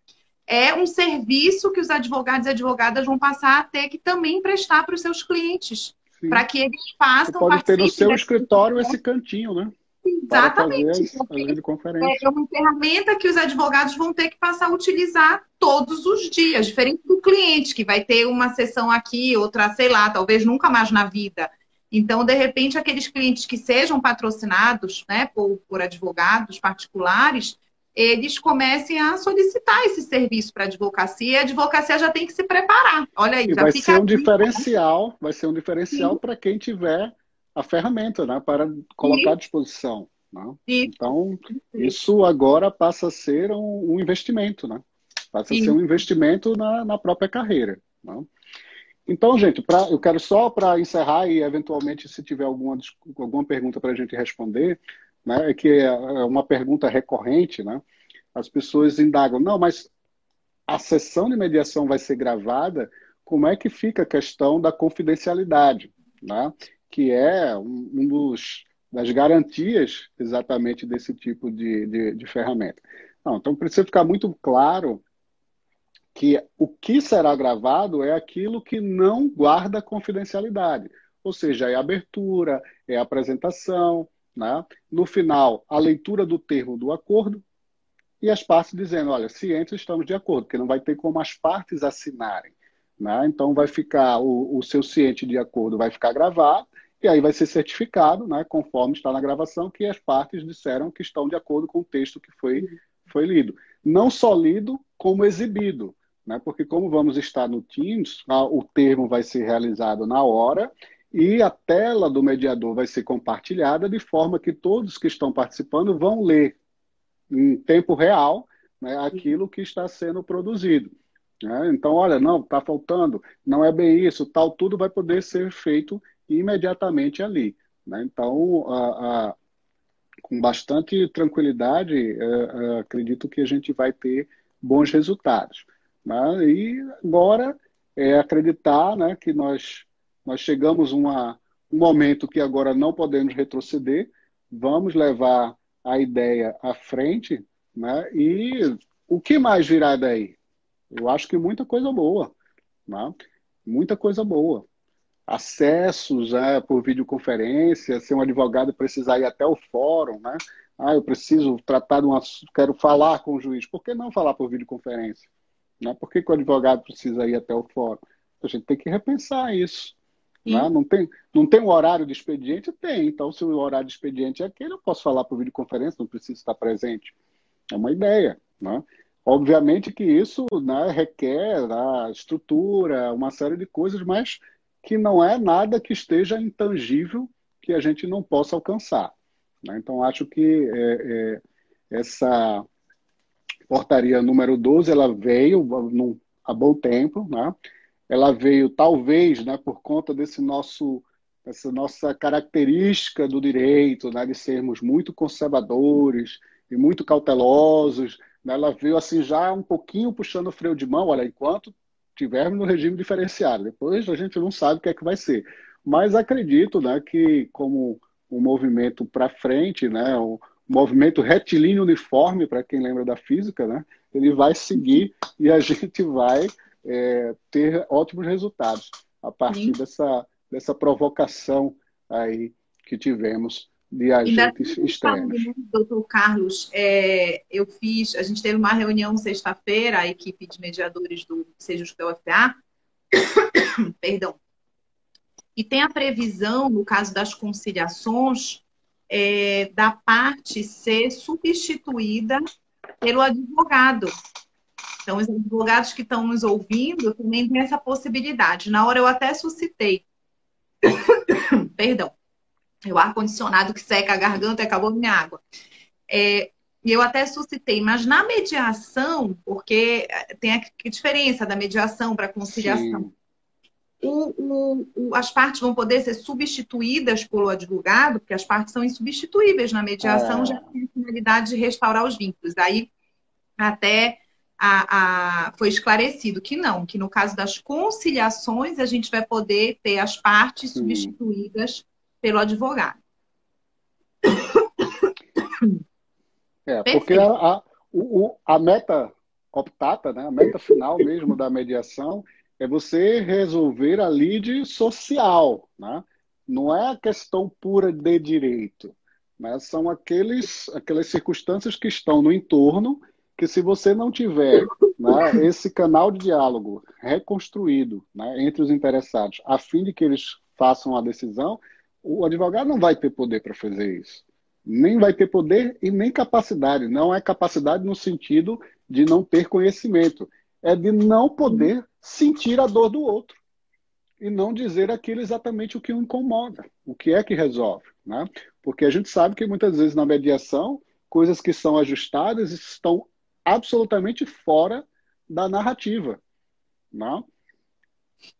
É um serviço que os advogados e advogadas vão passar a ter que também prestar para os seus clientes para que eles façam. Você pode ter no seu escritório esse cantinho, né? Exatamente. é uma ferramenta que os advogados vão ter que passar a utilizar todos os dias, diferente do cliente, que vai ter uma sessão aqui, outra, sei lá, talvez nunca mais na vida. Então, de repente, aqueles clientes que sejam patrocinados né, por, por advogados particulares, eles comecem a solicitar esse serviço para a advocacia e a advocacia já tem que se preparar. Olha aí, e vai ser um aqui, diferencial, né? vai ser um diferencial para quem tiver a ferramenta, né, para colocar à disposição. Né? Então, isso agora passa a ser um, um investimento, né? Passa a ser um investimento na, na própria carreira. Né? Então, gente, pra, eu quero só para encerrar e eventualmente se tiver alguma, alguma pergunta para a gente responder, né, que é, é uma pergunta recorrente, né? As pessoas indagam, não, mas a sessão de mediação vai ser gravada, como é que fica a questão da confidencialidade, né? Que é um, dos das garantias exatamente desse tipo de, de, de ferramenta. Não, então precisa ficar muito claro que o que será gravado é aquilo que não guarda confidencialidade, ou seja, é a abertura, é a apresentação, né? No final, a leitura do termo do acordo e as partes dizendo, olha, cientes estamos de acordo, porque não vai ter como as partes assinarem. Né? Então vai ficar o, o seu ciente de acordo vai ficar gravado e aí vai ser certificado, né, conforme está na gravação, que as partes disseram que estão de acordo com o texto que foi, foi lido. Não só lido, como exibido. Né? Porque como vamos estar no Teams, o termo vai ser realizado na hora e a tela do mediador vai ser compartilhada de forma que todos que estão participando vão ler em tempo real né, aquilo que está sendo produzido. Né? Então, olha, não, está faltando, não é bem isso, tal, tudo vai poder ser feito imediatamente ali. Né? Então, a, a, com bastante tranquilidade, a, é, é, acredito que a gente vai ter bons resultados. Né? E agora é acreditar né, que nós nós chegamos a um momento que agora não podemos retroceder, vamos levar a ideia à frente, né? e o que mais virá daí? Eu acho que muita coisa boa, né? muita coisa boa. Acessos né, por videoconferência, se um advogado precisar ir até o fórum, né? Ah, eu preciso tratar de um assunto, quero falar com o juiz. Por que não falar por videoconferência? Né? Por que, que o advogado precisa ir até o fórum? A gente tem que repensar isso. Né? Não, tem, não tem um horário de expediente? Tem. Então, se o horário de expediente é aquele, eu posso falar por videoconferência, não preciso estar presente. É uma ideia. Né? Obviamente que isso né, requer a estrutura, uma série de coisas, mas que não é nada que esteja intangível que a gente não possa alcançar. Né? Então, acho que é, é, essa portaria número 12 ela veio num, há bom tempo, né? ela veio talvez né, por conta desse nosso essa nossa característica do direito, né, de sermos muito conservadores e muito cautelosos, ela veio assim já um pouquinho puxando o freio de mão, olha, enquanto tivermos no regime diferenciado, depois a gente não sabe o que é que vai ser. Mas acredito, né, que como um movimento para frente, né, um movimento retilíneo uniforme para quem lembra da física, né, ele vai seguir e a gente vai é, ter ótimos resultados a partir dessa, dessa provocação aí que tivemos de agentes externos. Doutor Carlos, é, eu fiz, a gente teve uma reunião sexta-feira, a equipe de mediadores do Sejus da UFA, perdão, e tem a previsão, no caso das conciliações, é, da parte ser substituída pelo advogado. Então, os advogados que estão nos ouvindo também têm essa possibilidade. Na hora eu até suscitei. Perdão. O ar-condicionado que seca a garganta e acabou minha água. É, e eu até suscitei, mas na mediação, porque tem a diferença da mediação para conciliação. O, o, o, as partes vão poder ser substituídas pelo advogado, porque as partes são insubstituíveis na mediação, é. já tem a finalidade de restaurar os vínculos. Aí, até a, a, foi esclarecido que não, que no caso das conciliações a gente vai poder ter as partes Sim. substituídas pelo advogado. É, porque a, a, o, a meta optata, né, a meta final mesmo da mediação é você resolver a lide social, né? não é a questão pura de direito, mas são aqueles, aquelas circunstâncias que estão no entorno que se você não tiver né, esse canal de diálogo reconstruído né, entre os interessados, a fim de que eles façam a decisão, o advogado não vai ter poder para fazer isso. Nem vai ter poder e nem capacidade. Não é capacidade no sentido de não ter conhecimento. É de não poder sentir a dor do outro. E não dizer aquilo exatamente o que o incomoda. O que é que resolve. Né? Porque a gente sabe que muitas vezes na mediação, coisas que são ajustadas estão absolutamente fora da narrativa. Não?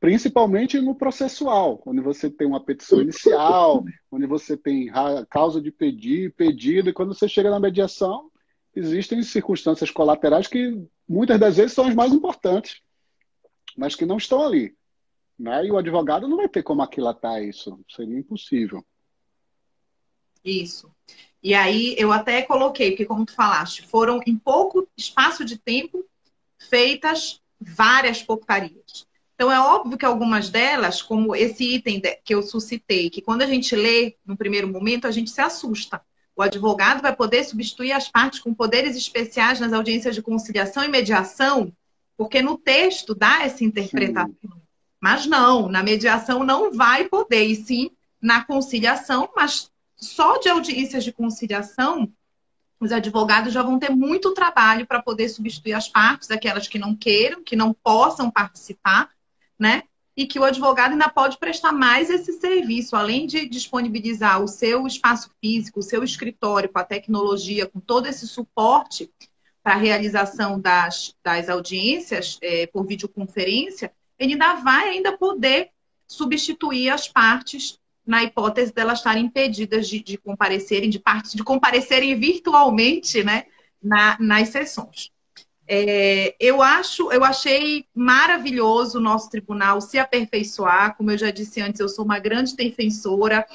Principalmente no processual, onde você tem uma petição inicial, onde você tem causa de pedir, pedido, e quando você chega na mediação, existem circunstâncias colaterais que muitas das vezes são as mais importantes, mas que não estão ali. Né? E o advogado não vai ter como aquilatar isso, seria impossível. Isso. E aí eu até coloquei, porque como tu falaste, foram em pouco espaço de tempo feitas várias portarias. Então é óbvio que algumas delas, como esse item que eu suscitei, que quando a gente lê no primeiro momento, a gente se assusta. O advogado vai poder substituir as partes com poderes especiais nas audiências de conciliação e mediação, porque no texto dá essa interpretação. Sim. Mas não, na mediação não vai poder, e sim na conciliação, mas só de audiências de conciliação, os advogados já vão ter muito trabalho para poder substituir as partes, aquelas que não queiram, que não possam participar, né? E que o advogado ainda pode prestar mais esse serviço, além de disponibilizar o seu espaço físico, o seu escritório com a tecnologia, com todo esse suporte para a realização das, das audiências é, por videoconferência, ele ainda vai ainda poder substituir as partes na hipótese delas estarem impedidas de, de comparecerem, de, parte, de comparecerem virtualmente né, na, nas sessões. É, eu acho, eu achei maravilhoso o nosso tribunal se aperfeiçoar. Como eu já disse antes, eu sou uma grande defensora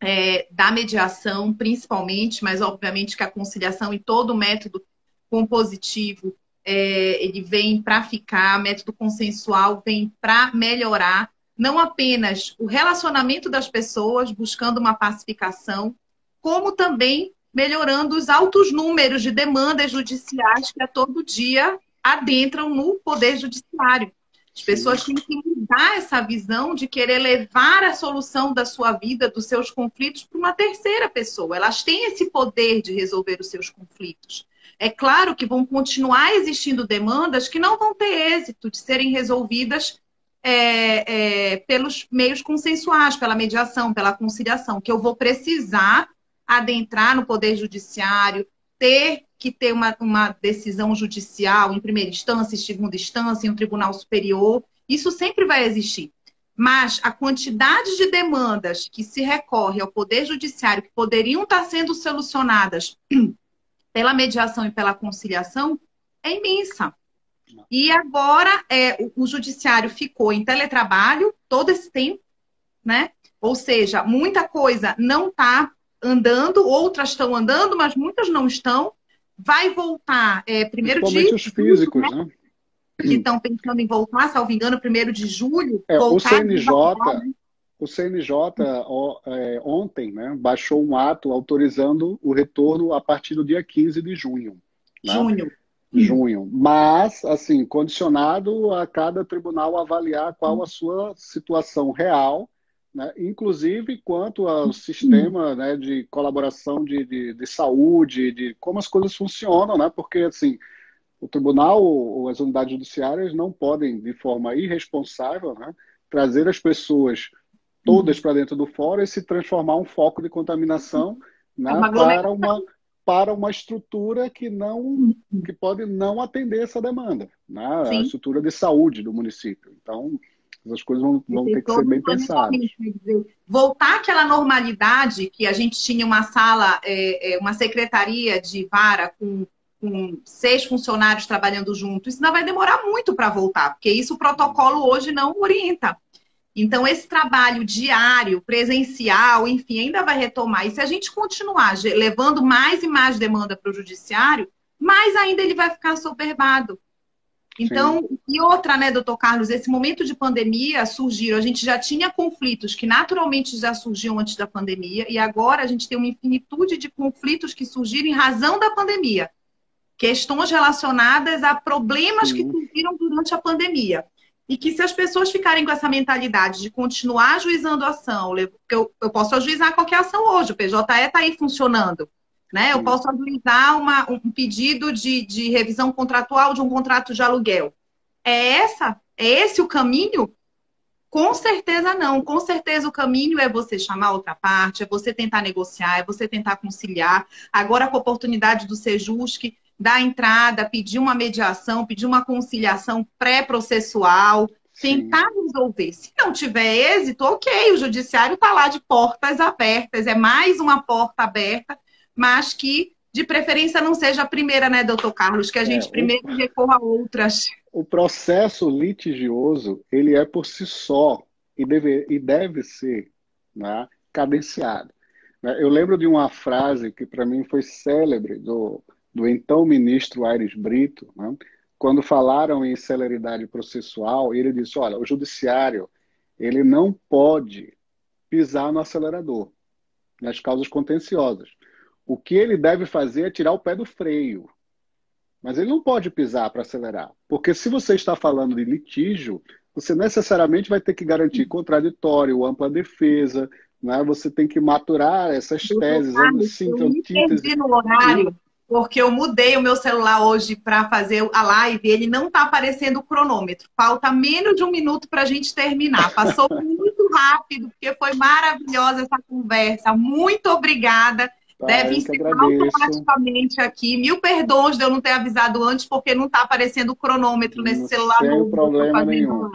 é, da mediação, principalmente, mas obviamente que a conciliação e todo o método compositivo é, ele vem para ficar, método consensual vem para melhorar não apenas o relacionamento das pessoas, buscando uma pacificação, como também melhorando os altos números de demandas judiciais que a todo dia adentram no Poder Judiciário. As pessoas têm que mudar essa visão de querer levar a solução da sua vida, dos seus conflitos, para uma terceira pessoa. Elas têm esse poder de resolver os seus conflitos. É claro que vão continuar existindo demandas que não vão ter êxito de serem resolvidas é, é, pelos meios consensuais, pela mediação, pela conciliação, que eu vou precisar adentrar no Poder Judiciário, ter que ter uma, uma decisão judicial em primeira instância, em segunda instância, em um tribunal superior. Isso sempre vai existir. Mas a quantidade de demandas que se recorre ao Poder Judiciário que poderiam estar sendo solucionadas pela mediação e pela conciliação é imensa. E agora é, o, o judiciário ficou em teletrabalho todo esse tempo, né? Ou seja, muita coisa não está andando, outras estão andando, mas muitas não estão. Vai voltar é, primeiro de os físicos, né? né? Que estão pensando em voltar, salvo engano, primeiro de julho. É, o CNJ, o CNJ é, ontem né, baixou um ato autorizando o retorno a partir do dia 15 de junho. Né? Junho junho. Mas, assim, condicionado a cada tribunal avaliar qual a sua situação real, né? inclusive quanto ao sistema né, de colaboração de, de, de, saúde, de como as coisas funcionam, né? Porque, assim, o tribunal ou as unidades judiciárias não podem, de forma irresponsável, né, trazer as pessoas todas para dentro do fórum e se transformar um foco de contaminação né, é para uma para uma estrutura que não que pode não atender essa demanda, né? a estrutura de saúde do município. Então, as coisas vão, vão ter que ser bem pensadas. Voltar àquela normalidade que a gente tinha uma sala, é, é, uma secretaria de vara com, com seis funcionários trabalhando juntos, isso ainda vai demorar muito para voltar, porque isso o protocolo hoje não orienta. Então, esse trabalho diário, presencial, enfim, ainda vai retomar. E se a gente continuar levando mais e mais demanda para o judiciário, mais ainda ele vai ficar soberbado. Então, Sim. e outra, né, doutor Carlos, esse momento de pandemia surgiram, a gente já tinha conflitos que naturalmente já surgiam antes da pandemia, e agora a gente tem uma infinitude de conflitos que surgiram em razão da pandemia. Questões relacionadas a problemas Sim. que surgiram durante a pandemia. E que se as pessoas ficarem com essa mentalidade de continuar ajuizando a ação, eu, eu posso ajuizar qualquer ação hoje, o PJE está aí funcionando. Né? Eu posso ajuizar uma, um pedido de, de revisão contratual de um contrato de aluguel. É essa? É esse o caminho? Com certeza não. Com certeza o caminho é você chamar outra parte, é você tentar negociar, é você tentar conciliar. Agora com a oportunidade do Sejusc, dar entrada, pedir uma mediação, pedir uma conciliação pré-processual, tentar resolver. Se não tiver êxito, ok, o judiciário está lá de portas abertas, é mais uma porta aberta, mas que de preferência não seja a primeira, né, doutor Carlos, que a gente é, primeiro o... recorra a outras. O processo litigioso, ele é por si só e deve, e deve ser né, cadenciado. Eu lembro de uma frase que para mim foi célebre do do então ministro Aires Brito, né, quando falaram em celeridade processual, ele disse: olha, o judiciário ele não pode pisar no acelerador nas causas contenciosas. O que ele deve fazer é tirar o pé do freio. Mas ele não pode pisar para acelerar. Porque se você está falando de litígio, você necessariamente vai ter que garantir contraditório, ampla defesa, né? você tem que maturar essas teses, síntese. no horário porque eu mudei o meu celular hoje para fazer a live e ele não está aparecendo o cronômetro. Falta menos de um minuto para a gente terminar. Passou muito rápido, porque foi maravilhosa essa conversa. Muito obrigada. Tá, Deve encerrar automaticamente aqui. Mil perdões de eu não ter avisado antes, porque não está aparecendo o cronômetro nesse não celular novo. problema nenhum.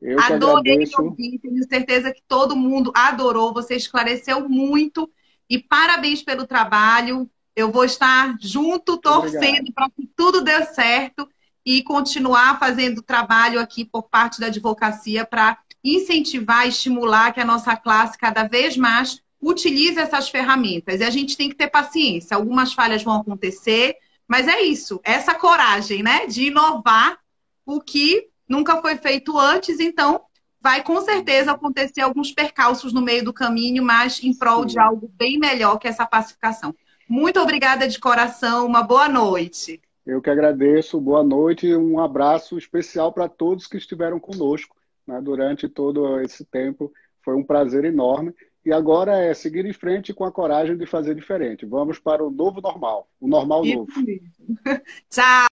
Eu Adorei ouvir, tenho certeza que todo mundo adorou. Você esclareceu muito. E parabéns pelo trabalho. Eu vou estar junto, torcendo para que tudo dê certo e continuar fazendo trabalho aqui por parte da advocacia para incentivar, estimular que a nossa classe cada vez mais utilize essas ferramentas. E a gente tem que ter paciência. Algumas falhas vão acontecer, Mas é isso, essa coragem, né, de inovar o que nunca foi feito antes, então vai com certeza acontecer alguns percalços no meio do caminho, mas em prol Sim. de algo bem melhor que essa pacificação. Muito obrigada de coração, uma boa noite. Eu que agradeço, boa noite e um abraço especial para todos que estiveram conosco né, durante todo esse tempo. Foi um prazer enorme. E agora é seguir em frente com a coragem de fazer diferente. Vamos para o novo normal, o normal Isso novo. Tchau!